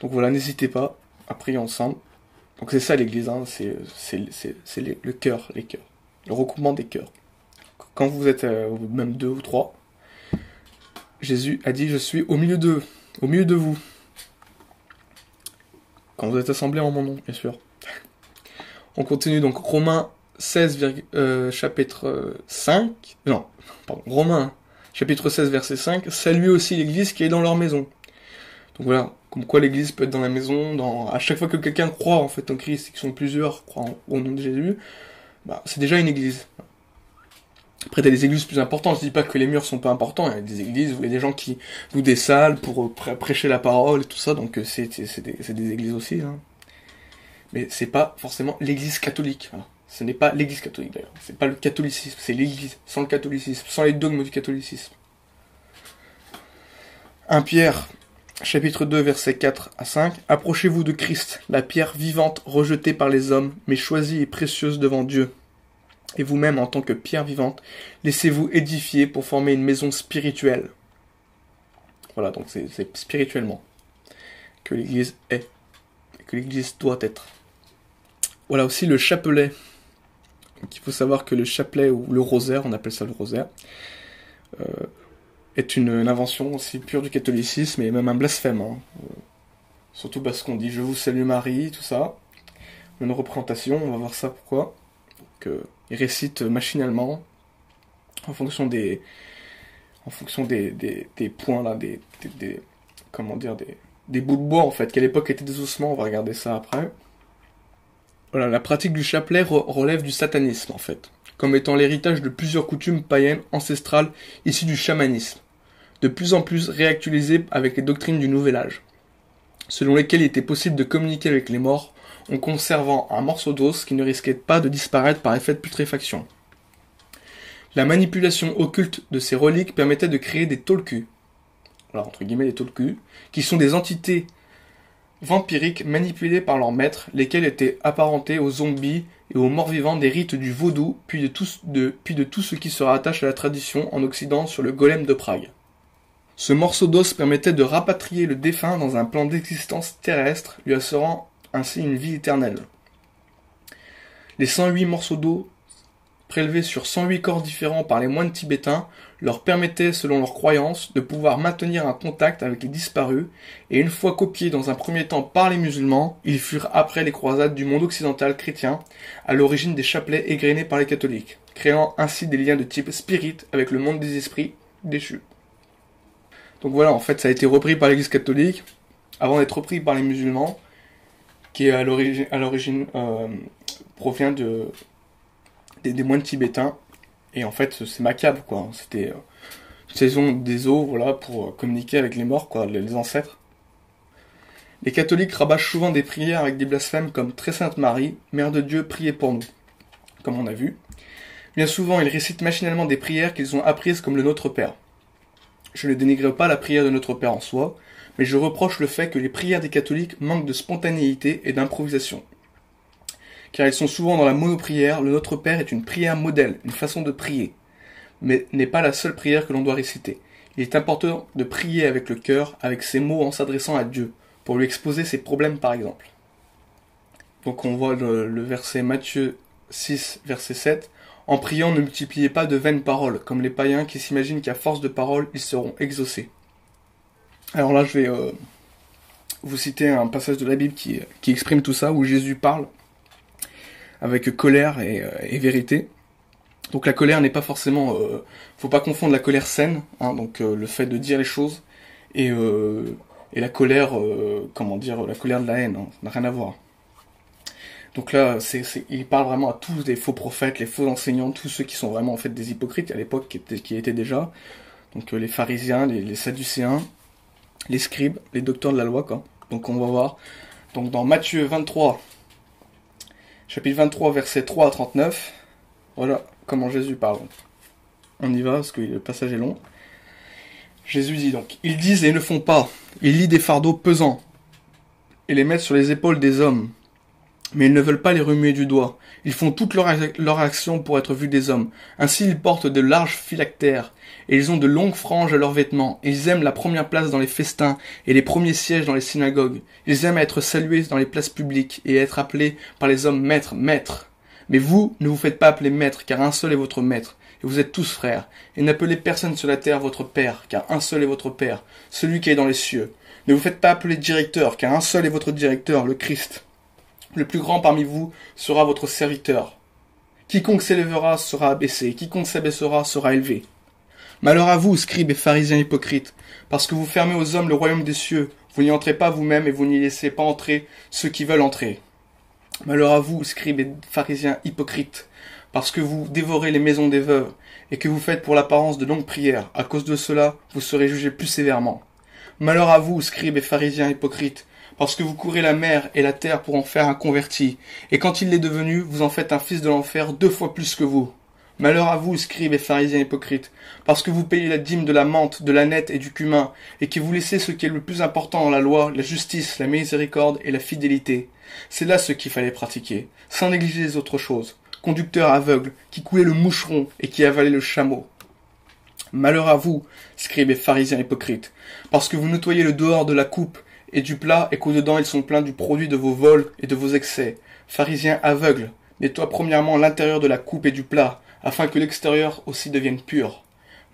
Donc voilà, n'hésitez pas à prier ensemble. Donc c'est ça l'église, hein, c'est, le cœur, les cœurs. Le recoupement des cœurs. Quand vous êtes euh, même deux ou trois, Jésus a dit Je suis au milieu d'eux, au milieu de vous. Quand vous êtes assemblés en mon nom, bien sûr. On continue donc Romains 16, euh, chapitre 5. Euh, non, pardon, Romains chapitre 16, verset 5, saluez aussi l'église qui est dans leur maison. Donc voilà, comme quoi l'église peut être dans la maison, dans, à chaque fois que quelqu'un croit en fait en Christ, et qu'ils sont plusieurs, croient au nom de Jésus, bah, c'est déjà une église. Après, t'as des églises plus importantes. Je dis pas que les murs sont pas importants. Il y a des églises il y a des gens qui louent des salles pour euh, prêcher la parole et tout ça. Donc, euh, c'est, c'est, des, des, églises aussi. Hein. Mais c'est pas forcément l'église catholique. Voilà. Ce n'est pas l'église catholique d'ailleurs. C'est pas le catholicisme, c'est l'église, sans le catholicisme, sans les dogmes du catholicisme. 1 Pierre, chapitre 2, versets 4 à 5. Approchez-vous de Christ, la pierre vivante rejetée par les hommes, mais choisie et précieuse devant Dieu. Et vous-même, en tant que pierre vivante, laissez-vous édifier pour former une maison spirituelle. Voilà, donc c'est spirituellement que l'Église est, que l'Église doit être. Voilà aussi le chapelet. Il faut savoir que le chapelet ou le rosaire, on appelle ça le rosaire, euh, est une, invention aussi pure du catholicisme et même un blasphème. Hein. Euh, surtout parce qu'on dit je vous salue Marie, tout ça. Une représentation, on va voir ça pourquoi. Donc, euh, il récite machinalement en fonction des en fonction des, des, points là, des, des, comment dire des, des bouts de bois en fait, qu'à l'époque étaient des ossements, on va regarder ça après. La pratique du chapelet relève du satanisme en fait, comme étant l'héritage de plusieurs coutumes païennes ancestrales issues du chamanisme de plus en plus réactualisé avec les doctrines du Nouvel Âge, selon lesquelles il était possible de communiquer avec les morts en conservant un morceau d'os qui ne risquait pas de disparaître par effet de putréfaction. La manipulation occulte de ces reliques permettait de créer des tolkus, voilà, entre guillemets des tolkus, qui sont des entités vampiriques manipulées par leurs maîtres, lesquels étaient apparentés aux zombies et aux morts vivants des rites du vaudou, puis de tout, ce qui se rattache à la tradition en Occident sur le golem de Prague. Ce morceau d'os permettait de rapatrier le défunt dans un plan d'existence terrestre, lui assurant ainsi une vie éternelle. Les 108 morceaux d'os prélevés sur 108 corps différents par les moines tibétains leur permettaient, selon leurs croyances, de pouvoir maintenir un contact avec les disparus, et une fois copiés dans un premier temps par les musulmans, ils furent après les croisades du monde occidental chrétien, à l'origine des chapelets égrenés par les catholiques, créant ainsi des liens de type spirit avec le monde des esprits déchus. Donc voilà, en fait, ça a été repris par l'Église catholique avant d'être repris par les musulmans, qui à l'origine, à l'origine euh, provient de des, moines tibétains. Et en fait, c'est macabre, quoi. C'était euh, saison des eaux, voilà, pour communiquer avec les morts, quoi, les ancêtres. Les catholiques rabâchent souvent des prières avec des blasphèmes comme Très Sainte Marie, Mère de Dieu, priez pour nous, comme on a vu. Bien souvent, ils récitent machinalement des prières qu'ils ont apprises comme le Notre Père. Je ne dénigre pas la prière de notre Père en soi, mais je reproche le fait que les prières des catholiques manquent de spontanéité et d'improvisation. Car elles sont souvent dans la monoprière, le Notre Père est une prière modèle, une façon de prier, mais n'est pas la seule prière que l'on doit réciter. Il est important de prier avec le cœur, avec ses mots en s'adressant à Dieu, pour lui exposer ses problèmes par exemple. Donc on voit le, verset Matthieu 6, verset 7. En priant, ne multipliez pas de vaines paroles, comme les païens qui s'imaginent qu'à force de paroles, ils seront exaucés. Alors là, je vais euh, vous citer un passage de la Bible qui, exprime tout ça, où Jésus parle avec colère et, euh, vérité. Donc la colère n'est pas forcément... Euh, faut pas confondre la colère saine, hein, donc le fait de dire les choses, et, et la colère, comment dire, la colère de la haine, hein, ça n'a rien à voir. Donc là, il parle vraiment à tous les faux prophètes, les faux enseignants, tous ceux qui sont vraiment en fait des hypocrites à l'époque qui, étaient, déjà. Donc euh, les pharisiens, les, sadducéens, les scribes, les docteurs de la loi, quoi. Donc on va voir. Donc dans Matthieu 23, chapitre 23, versets 3 à 39, voilà comment Jésus parle. On y va parce que le passage est long. Jésus dit donc, ils disent et ne font pas, ils lient des fardeaux pesants et les mettent sur les épaules des hommes mais ils ne veulent pas les remuer du doigt. Ils font leurs leur actions pour être vus des hommes. Ainsi ils portent de larges phylactères, et ils ont de longues franges à leurs vêtements. Ils aiment la première place dans les festins et les premiers sièges dans les synagogues. Ils aiment être salués dans les places publiques et être appelés par les hommes maîtres, maîtres. Mais vous, ne vous faites pas appeler maître, car un seul est votre maître, et vous êtes tous frères. Et n'appelez personne sur la terre votre père, car un seul est votre père, celui qui est dans les cieux. Ne vous faites pas appeler directeur, car un seul est votre directeur, le Christ. Le plus grand parmi vous sera votre serviteur. Quiconque s'élèvera sera abaissé, quiconque s'abaissera sera élevé. Malheur à vous, scribes et pharisiens hypocrites, parce que vous fermez aux hommes le royaume des cieux, vous n'y entrez pas vous-même et vous n'y laissez pas entrer ceux qui veulent entrer. Malheur à vous, scribes et pharisiens hypocrites, parce que vous dévorez les maisons des veuves, et que vous faites pour l'apparence de longues prières. À cause de cela, vous serez jugés plus sévèrement. Malheur à vous, scribes et pharisiens hypocrites, parce que vous courez la mer et la terre pour en faire un converti, et quand il l'est devenu, vous en faites un fils de l'enfer deux fois plus que vous. Malheur à vous, scribes et pharisiens hypocrites, parce que vous payez la dîme de la menthe, de la nette et du cumin, et que vous laissez ce qui est le plus important dans la loi, la justice, la miséricorde et la fidélité. C'est là ce qu'il fallait pratiquer, sans négliger les autres choses. Conducteur aveugle, qui coulait le moucheron et qui avalait le chameau. Malheur à vous, scribes et pharisiens hypocrites, parce que vous nettoyez le dehors de la coupe et du plat et qu'au-dedans ils sont pleins du produit de vos vols et de vos excès. Pharisiens aveugles, nettoie premièrement l'intérieur de la coupe et du plat, afin que l'extérieur aussi devienne pur.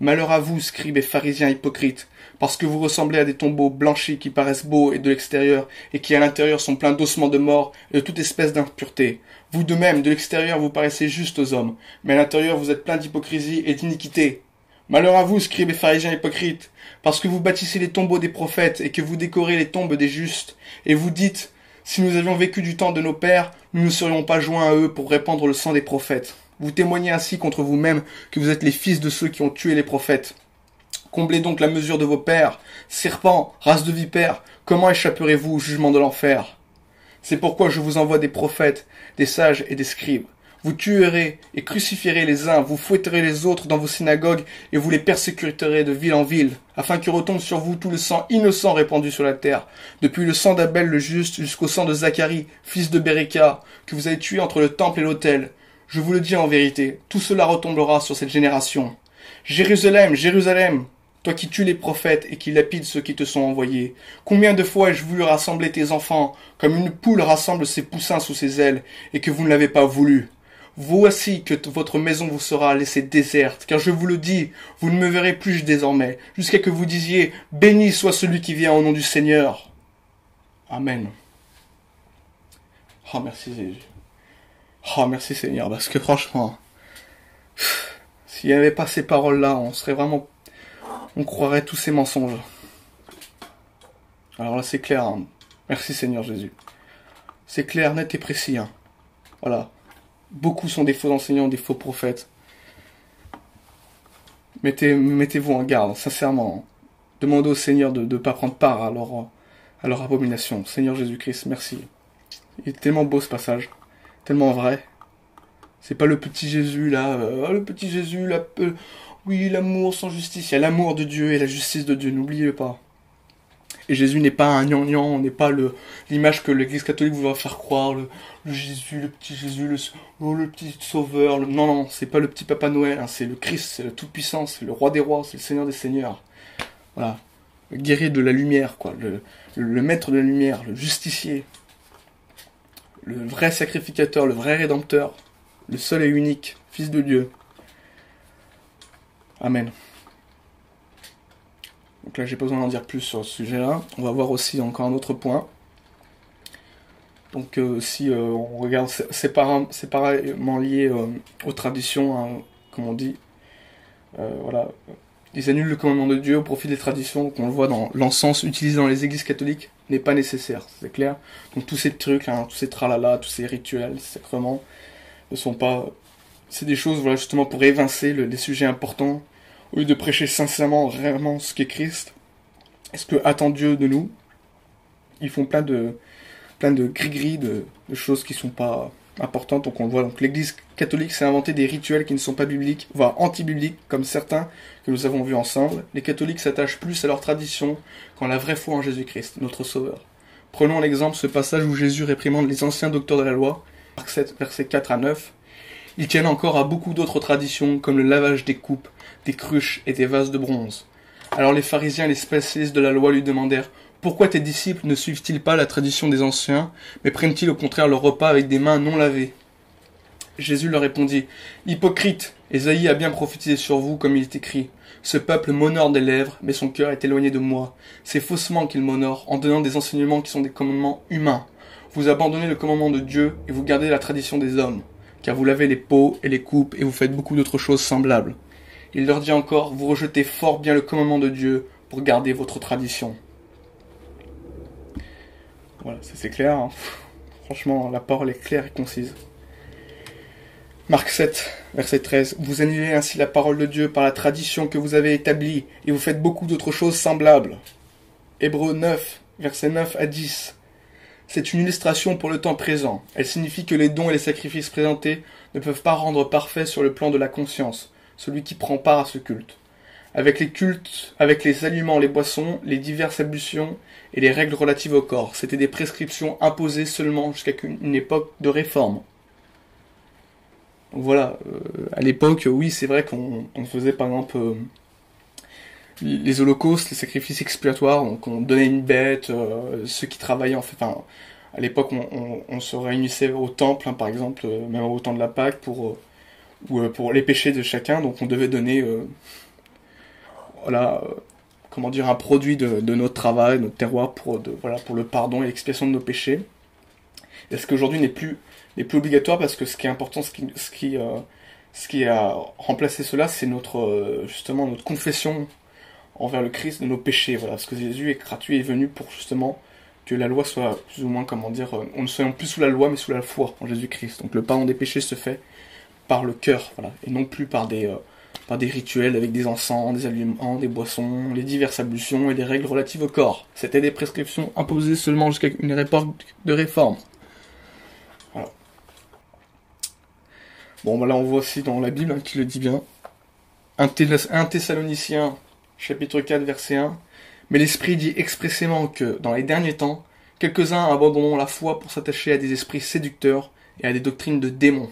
Malheur à vous, scribes et pharisiens hypocrites, parce que vous ressemblez à des tombeaux blanchis qui paraissent beaux et de l'extérieur, et qui à l'intérieur sont pleins d'ossements de mort et de toute espèce d'impureté. Vous de même, de l'extérieur, vous paraissez juste aux hommes, mais à l'intérieur vous êtes plein d'hypocrisie et d'iniquité. Malheur à vous, scribes et pharisiens hypocrites, parce que vous bâtissez les tombeaux des prophètes et que vous décorez les tombes des justes, et vous dites, si nous avions vécu du temps de nos pères, nous ne serions pas joints à eux pour répandre le sang des prophètes. Vous témoignez ainsi contre vous-même que vous êtes les fils de ceux qui ont tué les prophètes. Comblez donc la mesure de vos pères. Serpents, race de vipères, comment échapperez-vous au jugement de l'enfer? C'est pourquoi je vous envoie des prophètes, des sages et des scribes. Vous tuerez et crucifierez les uns, vous fouetterez les autres dans vos synagogues et vous les persécuterez de ville en ville, afin que retombe sur vous tout le sang innocent répandu sur la terre, depuis le sang d'Abel le juste jusqu'au sang de Zacharie, fils de Béréka, que vous avez tué entre le temple et l'autel. Je vous le dis en vérité, tout cela retombera sur cette génération. Jérusalem, Jérusalem, toi qui tues les prophètes et qui lapides ceux qui te sont envoyés. Combien de fois ai-je voulu rassembler tes enfants, comme une poule rassemble ses poussins sous ses ailes, et que vous ne l'avez pas voulu? Voici que votre maison vous sera laissée déserte, car je vous le dis, vous ne me verrez plus désormais, jusqu'à que vous disiez, béni soit celui qui vient au nom du Seigneur. Amen. Oh merci Jésus. Oh merci Seigneur, parce que franchement, s'il n'y avait pas ces paroles-là, on serait vraiment, on croirait tous ces mensonges. Alors là c'est clair, hein. merci Seigneur Jésus. C'est clair, net et précis. Hein. Voilà. Beaucoup sont des faux enseignants, des faux prophètes. Mettez, mettez-vous en garde, sincèrement. Demandez au Seigneur de ne pas prendre part à leur, à leur abomination. Seigneur Jésus-Christ, merci. Il est tellement beau ce passage, tellement vrai. C'est pas le petit Jésus là, euh, oh, le petit Jésus là, euh, oui l'amour sans justice, il y a l'amour de Dieu et la justice de Dieu, n'oubliez pas. Et Jésus n'est pas un gnangnan, n'est pas le l'image que l'Église catholique voudrait faire croire, le, Jésus, le petit Jésus, le, oh, le petit sauveur. Non, non, c'est pas le petit Papa Noël, hein, c'est le Christ, c'est le Tout-Puissant, c'est le Roi des Rois, c'est le Seigneur des Seigneurs. Voilà, le guerrier de la lumière, quoi, le, le maître de la lumière, le justicier, le vrai sacrificateur, le vrai rédempteur, le seul et unique Fils de Dieu. Amen. Donc là, j'ai pas besoin d'en dire plus sur ce sujet-là. On va voir aussi encore un autre point. Donc euh, si euh, on regarde séparément lié euh, aux traditions, hein, comme on dit, voilà, ils annulent le commandement de Dieu au profit des traditions, qu'on le voit dans l'encens utilisé dans les églises catholiques, n'est pas nécessaire, c'est clair. Donc tous ces trucs, hein, tous ces tralala, tous ces rituels, ces sacrements, ne sont pas... C'est des choses, voilà, justement pour évincer les sujets importants au lieu de prêcher sincèrement, réellement ce qu'est Christ, est-ce que attend Dieu de nous Ils font plein de plein de gris-gris, de, choses qui sont pas importantes, donc on le voit. Donc l'Église catholique s'est inventé des rituels qui ne sont pas bibliques, voire anti-bibliques, comme certains que nous avons vus ensemble. Les catholiques s'attachent plus à leur tradition qu'en la vraie foi en Jésus-Christ, notre Sauveur. Prenons l'exemple ce passage où Jésus réprimande les anciens docteurs de la loi, Marc 7, versets 4 à 9. Ils tiennent encore à beaucoup d'autres traditions, comme le lavage des coupes, des cruches et des vases de bronze. Alors les pharisiens et les spécialistes de la loi lui demandèrent Pourquoi tes disciples ne suivent-ils pas la tradition des anciens, mais prennent-ils au contraire leur repas avec des mains non lavées? Jésus leur répondit Hypocrite, Esaïe a bien prophétisé sur vous comme il est écrit. Ce peuple m'honore des lèvres, mais son cœur est éloigné de moi. C'est faussement qu'il m'honore, en donnant des enseignements qui sont des commandements humains. Vous abandonnez le commandement de Dieu et vous gardez la tradition des hommes, car vous lavez les pots et les coupes et vous faites beaucoup d'autres choses semblables. Il leur dit encore, vous rejetez fort bien le commandement de Dieu pour garder votre tradition. Voilà, c'est clair. Hein. Franchement, la parole est claire et concise. Marc 7, verset 13. Vous annulez ainsi la parole de Dieu par la tradition que vous avez établie, et vous faites beaucoup d'autres choses semblables. Hébreu 9, verset 9 à 10. C'est une illustration pour le temps présent. Elle signifie que les dons et les sacrifices présentés ne peuvent pas rendre parfait sur le plan de la conscience celui qui prend part à ce culte. Avec les cultes, avec les aliments, les boissons, les diverses ablutions et les règles relatives au corps, c'était des prescriptions imposées seulement jusqu'à une époque de réforme. Voilà, euh, à l'époque, oui, c'est vrai qu'on faisait par exemple euh, les holocaustes, les sacrifices expiatoires, donc on donnait une bête, euh, ceux qui travaillaient en fait, enfin, à l'époque on, se réunissait au temple, hein, par exemple, même au temps de la Pâque, pour, ou, pour les péchés de chacun, donc on devait donner, voilà, comment dire, un produit de, notre travail, notre terroir, pour, de, voilà, pour le pardon et l'expiation de nos péchés. est ce qu'aujourd'hui n'est plus n'est plus obligatoire parce que ce qui est important, ce qui, ce qui, euh, ce qui a remplacé cela, c'est notre euh, justement notre confession envers le Christ de nos péchés. Voilà, parce que Jésus est gratuit, est venu pour justement que la loi soit plus ou moins, comment dire, euh, on ne soit plus sous la loi, mais sous la foi en Jésus-Christ. Donc le pardon des péchés se fait par le cœur, voilà, et non plus par des par des rituels avec des encens, des aliments, des boissons, les diverses ablutions et des règles relatives au corps. C'était des prescriptions imposées seulement jusqu'à une réforme. Bon, bah là on voit aussi dans la Bible hein, qui le dit bien. 1 Thessaloniciens, chapitre 4, verset 1. Mais l'Esprit dit expressément que, dans les derniers temps, quelques-uns abandonneront la foi pour s'attacher à des esprits séducteurs et à des doctrines de démons.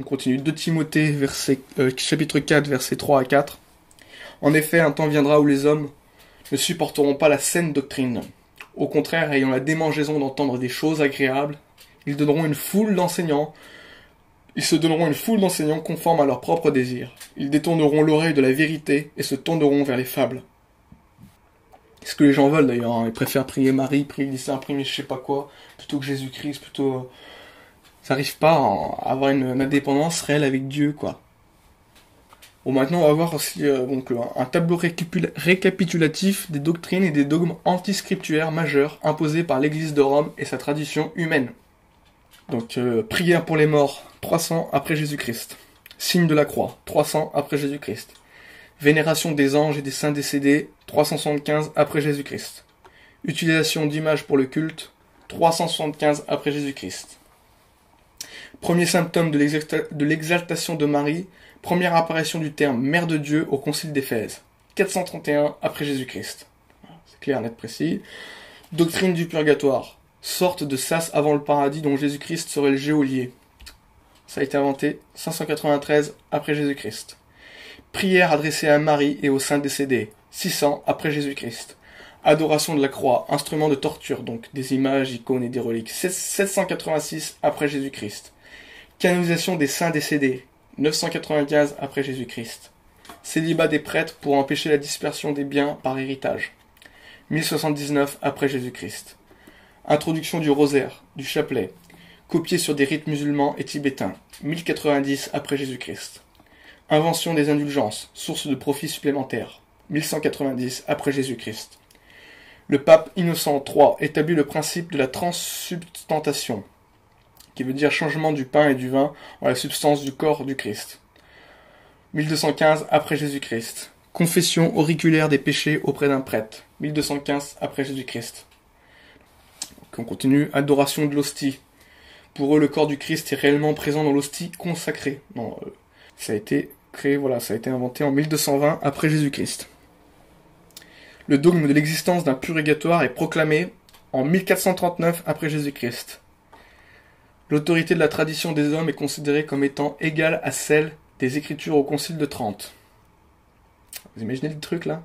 On continue. 2 Timothée, verset, euh, chapitre 4, verset 3 à 4. En effet, un temps viendra où les hommes ne supporteront pas la saine doctrine. Au contraire, ayant la démangeaison d'entendre des choses agréables, ils donneront une foule d'enseignants ils se donneront une foule d'enseignants conformes à leurs propres désirs. Ils détourneront l'oreille de la vérité et se tourneront vers les fables. Ce que les gens veulent d'ailleurs. Hein. Ils préfèrent prier Marie, prier Saint, prier je sais pas quoi, plutôt que Jésus-Christ, plutôt. Ça n'arrive pas à avoir une, indépendance réelle avec Dieu, quoi. Bon, maintenant, on va voir aussi euh, donc, un tableau récapitulatif des doctrines et des dogmes antiscriptuaires majeurs imposés par l'Église de Rome et sa tradition humaine. Donc, euh, prière pour les morts, 300 après Jésus-Christ. Signe de la croix, 300 après Jésus-Christ. Vénération des anges et des saints décédés, 375 après Jésus-Christ. Utilisation d'images pour le culte, 375 après Jésus-Christ. Premier symptôme de l'exaltation de Marie, première apparition du terme Mère de Dieu au Concile d'Éphèse, 431 après Jésus-Christ. C'est clair, net, précis. Doctrine du purgatoire, sorte de sas avant le paradis dont Jésus-Christ serait le géolier. Ça a été inventé 593 après Jésus-Christ. Prière adressée à Marie et aux saints décédés, 600 après Jésus-Christ. Adoration de la croix, instrument de torture donc, des images, icônes et des reliques, 786 après Jésus-Christ. Canonisation des saints décédés, 995 après Jésus-Christ. Célibat des prêtres pour empêcher la dispersion des biens par héritage, 1079 après Jésus-Christ. Introduction du rosaire, du chapelet, copié sur des rites musulmans et tibétains, 1090 après Jésus-Christ. Invention des indulgences, source de profits supplémentaires, 1190 après Jésus-Christ. Le pape Innocent III établit le principe de la transsubstantation, qui veut dire changement du pain et du vin en la substance du corps du Christ. 1215 après Jésus-Christ. Confession auriculaire des péchés auprès d'un prêtre. 1215 après Jésus-Christ. On continue. Adoration de l'hostie. Pour eux, le corps du Christ est réellement présent dans l'hostie consacrée. Euh, ça a été créé, voilà, ça a été inventé en 1220 après Jésus-Christ. Le dogme de l'existence d'un purgatoire est proclamé en 1439 après Jésus-Christ. L'autorité de la tradition des hommes est considérée comme étant égale à celle des Écritures au Concile de Trente. Vous imaginez le truc là?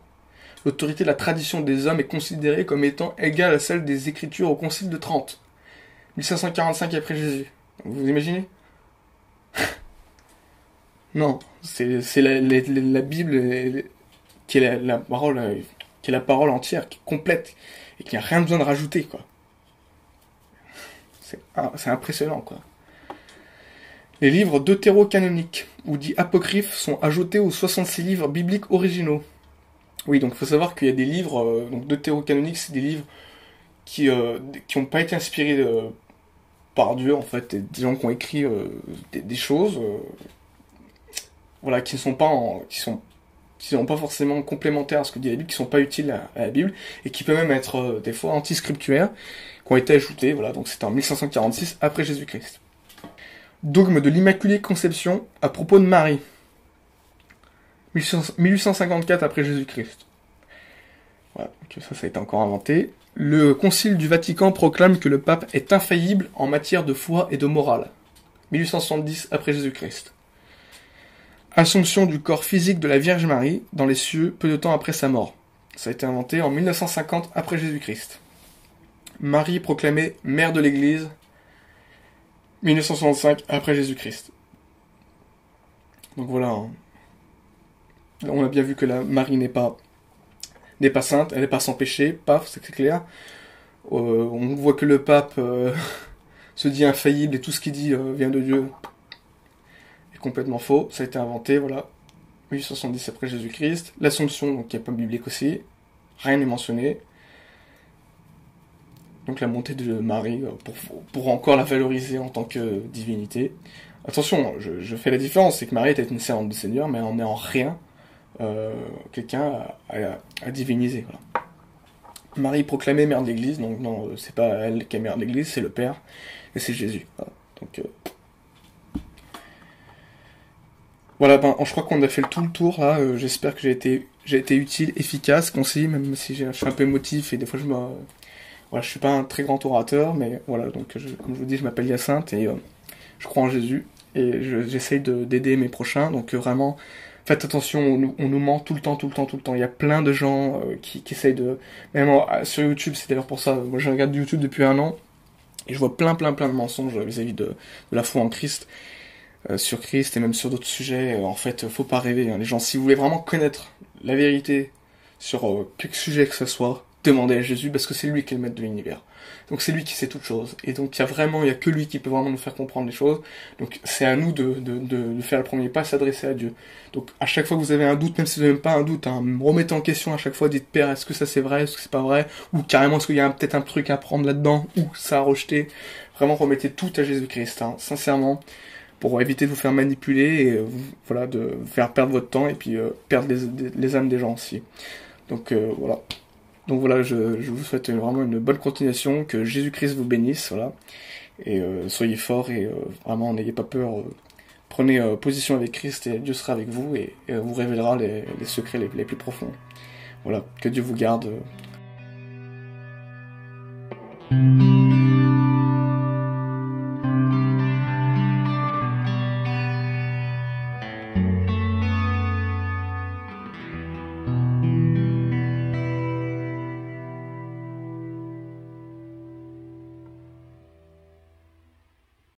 L'autorité de la tradition des hommes est considérée comme étant égale à celle des Écritures au Concile de Trente. 1545 après Jésus. Vous imaginez? Non, c'est la, la, Bible qui est la, parole qui est la parole entière, qui est complète et qui n'a rien besoin de rajouter quoi. C'est impressionnant quoi. Les livres deutéro-canoniques ou dits apocryphes sont ajoutés aux 66 livres bibliques originaux. Oui, donc il faut savoir qu'il y a des livres, euh, donc deutéro-canoniques, c'est des livres qui n'ont euh, pas été inspirés euh, par Dieu, en fait, des gens qui ont écrit des, choses, voilà, qui ne sont pas qui sont qui sont pas forcément complémentaires à ce que dit la Bible, qui sont pas utiles à, la Bible, et qui peuvent même être des fois anti-scriptuaires, qui ont été ajoutés, voilà, donc c'était en 1546 après Jésus-Christ. Dogme de l'Immaculée Conception à propos de Marie. 1854 après Jésus-Christ. Voilà, ça, ça a été encore inventé. Le Concile du Vatican proclame que le pape est infaillible en matière de foi et de morale. 1870 après Jésus-Christ. Assomption du corps physique de la Vierge Marie dans les cieux peu de temps après sa mort. Ça a été inventé en 1950 après Jésus-Christ. Marie proclamée mère de l'Église 1965 après Jésus-Christ. Donc voilà. Hein. On a bien vu que la Marie n'est pas n'est pas sainte, elle n'est pas sans péché, paf, c'est clair. Euh, on voit que le pape euh, se dit infaillible et tout ce qu'il dit euh, vient de Dieu est complètement faux. Ça a été inventé, voilà. 870 après Jésus-Christ. L'Assomption, donc n'y a pas biblique aussi. Rien n'est mentionné. Donc la montée de Marie, pour, encore la valoriser en tant que divinité. Attention, je, je fais la différence, c'est que Marie était une servante du Seigneur, mais elle n'en est en rien euh, quelqu'un à, diviniser. Marie proclamée mère de l'Église, donc non, euh, c'est pas elle qui est mère de l'Église, c'est le Père, et c'est Jésus. Donc, euh, voilà, ben, je crois qu'on a fait tout le tour là. J'espère que j'ai été, j'ai été utile, efficace, concis, même si je suis un peu émotif et des fois je me, voilà, je suis pas un très grand orateur, mais voilà. Donc, comme je vous dis, je m'appelle Hyacinthe et je crois en Jésus et j'essaye d'aider mes prochains. Donc vraiment, faites attention, on nous, ment tout le temps, tout le temps, tout le temps. Il y a plein de gens euh, qui, qui, essayent de... Même sur YouTube, c'est d'ailleurs pour ça, moi je regarde YouTube depuis un an, et je vois plein, plein, plein de mensonges vis-à-vis de, la foi en Christ, euh, sur Christ et même sur d'autres sujets. En fait, faut pas rêver. Hein. Les gens, si vous voulez vraiment connaître la vérité sur euh, quelque sujet que ce soit, demandez à Jésus parce que c'est lui qui est le maître de l'univers. Donc c'est lui qui sait toutes choses. Et donc il y a vraiment, il y a que lui qui peut vraiment nous faire comprendre les choses. Donc c'est à nous de, de, de, faire le premier pas, s'adresser à Dieu. Donc à chaque fois que vous avez un doute, même si vous n'avez pas un doute, hein, remettez en question à chaque fois, dites Père, est-ce que ça c'est vrai, est-ce que c'est pas vrai, ou carrément est-ce qu'il y a peut-être un truc à prendre là-dedans, ou ça a rejeté? Vraiment remettez tout à Jésus-Christ, hein, sincèrement, pour éviter de vous faire manipuler et euh, voilà, de faire perdre votre temps et puis euh, perdre les, les, âmes des gens aussi. Donc euh, voilà. Donc voilà, je, vous souhaite vraiment une bonne continuation, que Jésus-Christ vous bénisse. Et euh, soyez forts et euh, vraiment n'ayez pas peur. Euh, prenez position avec Christ et Dieu sera avec vous et, vous révélera les, secrets les, plus profonds. Voilà, que Dieu vous garde.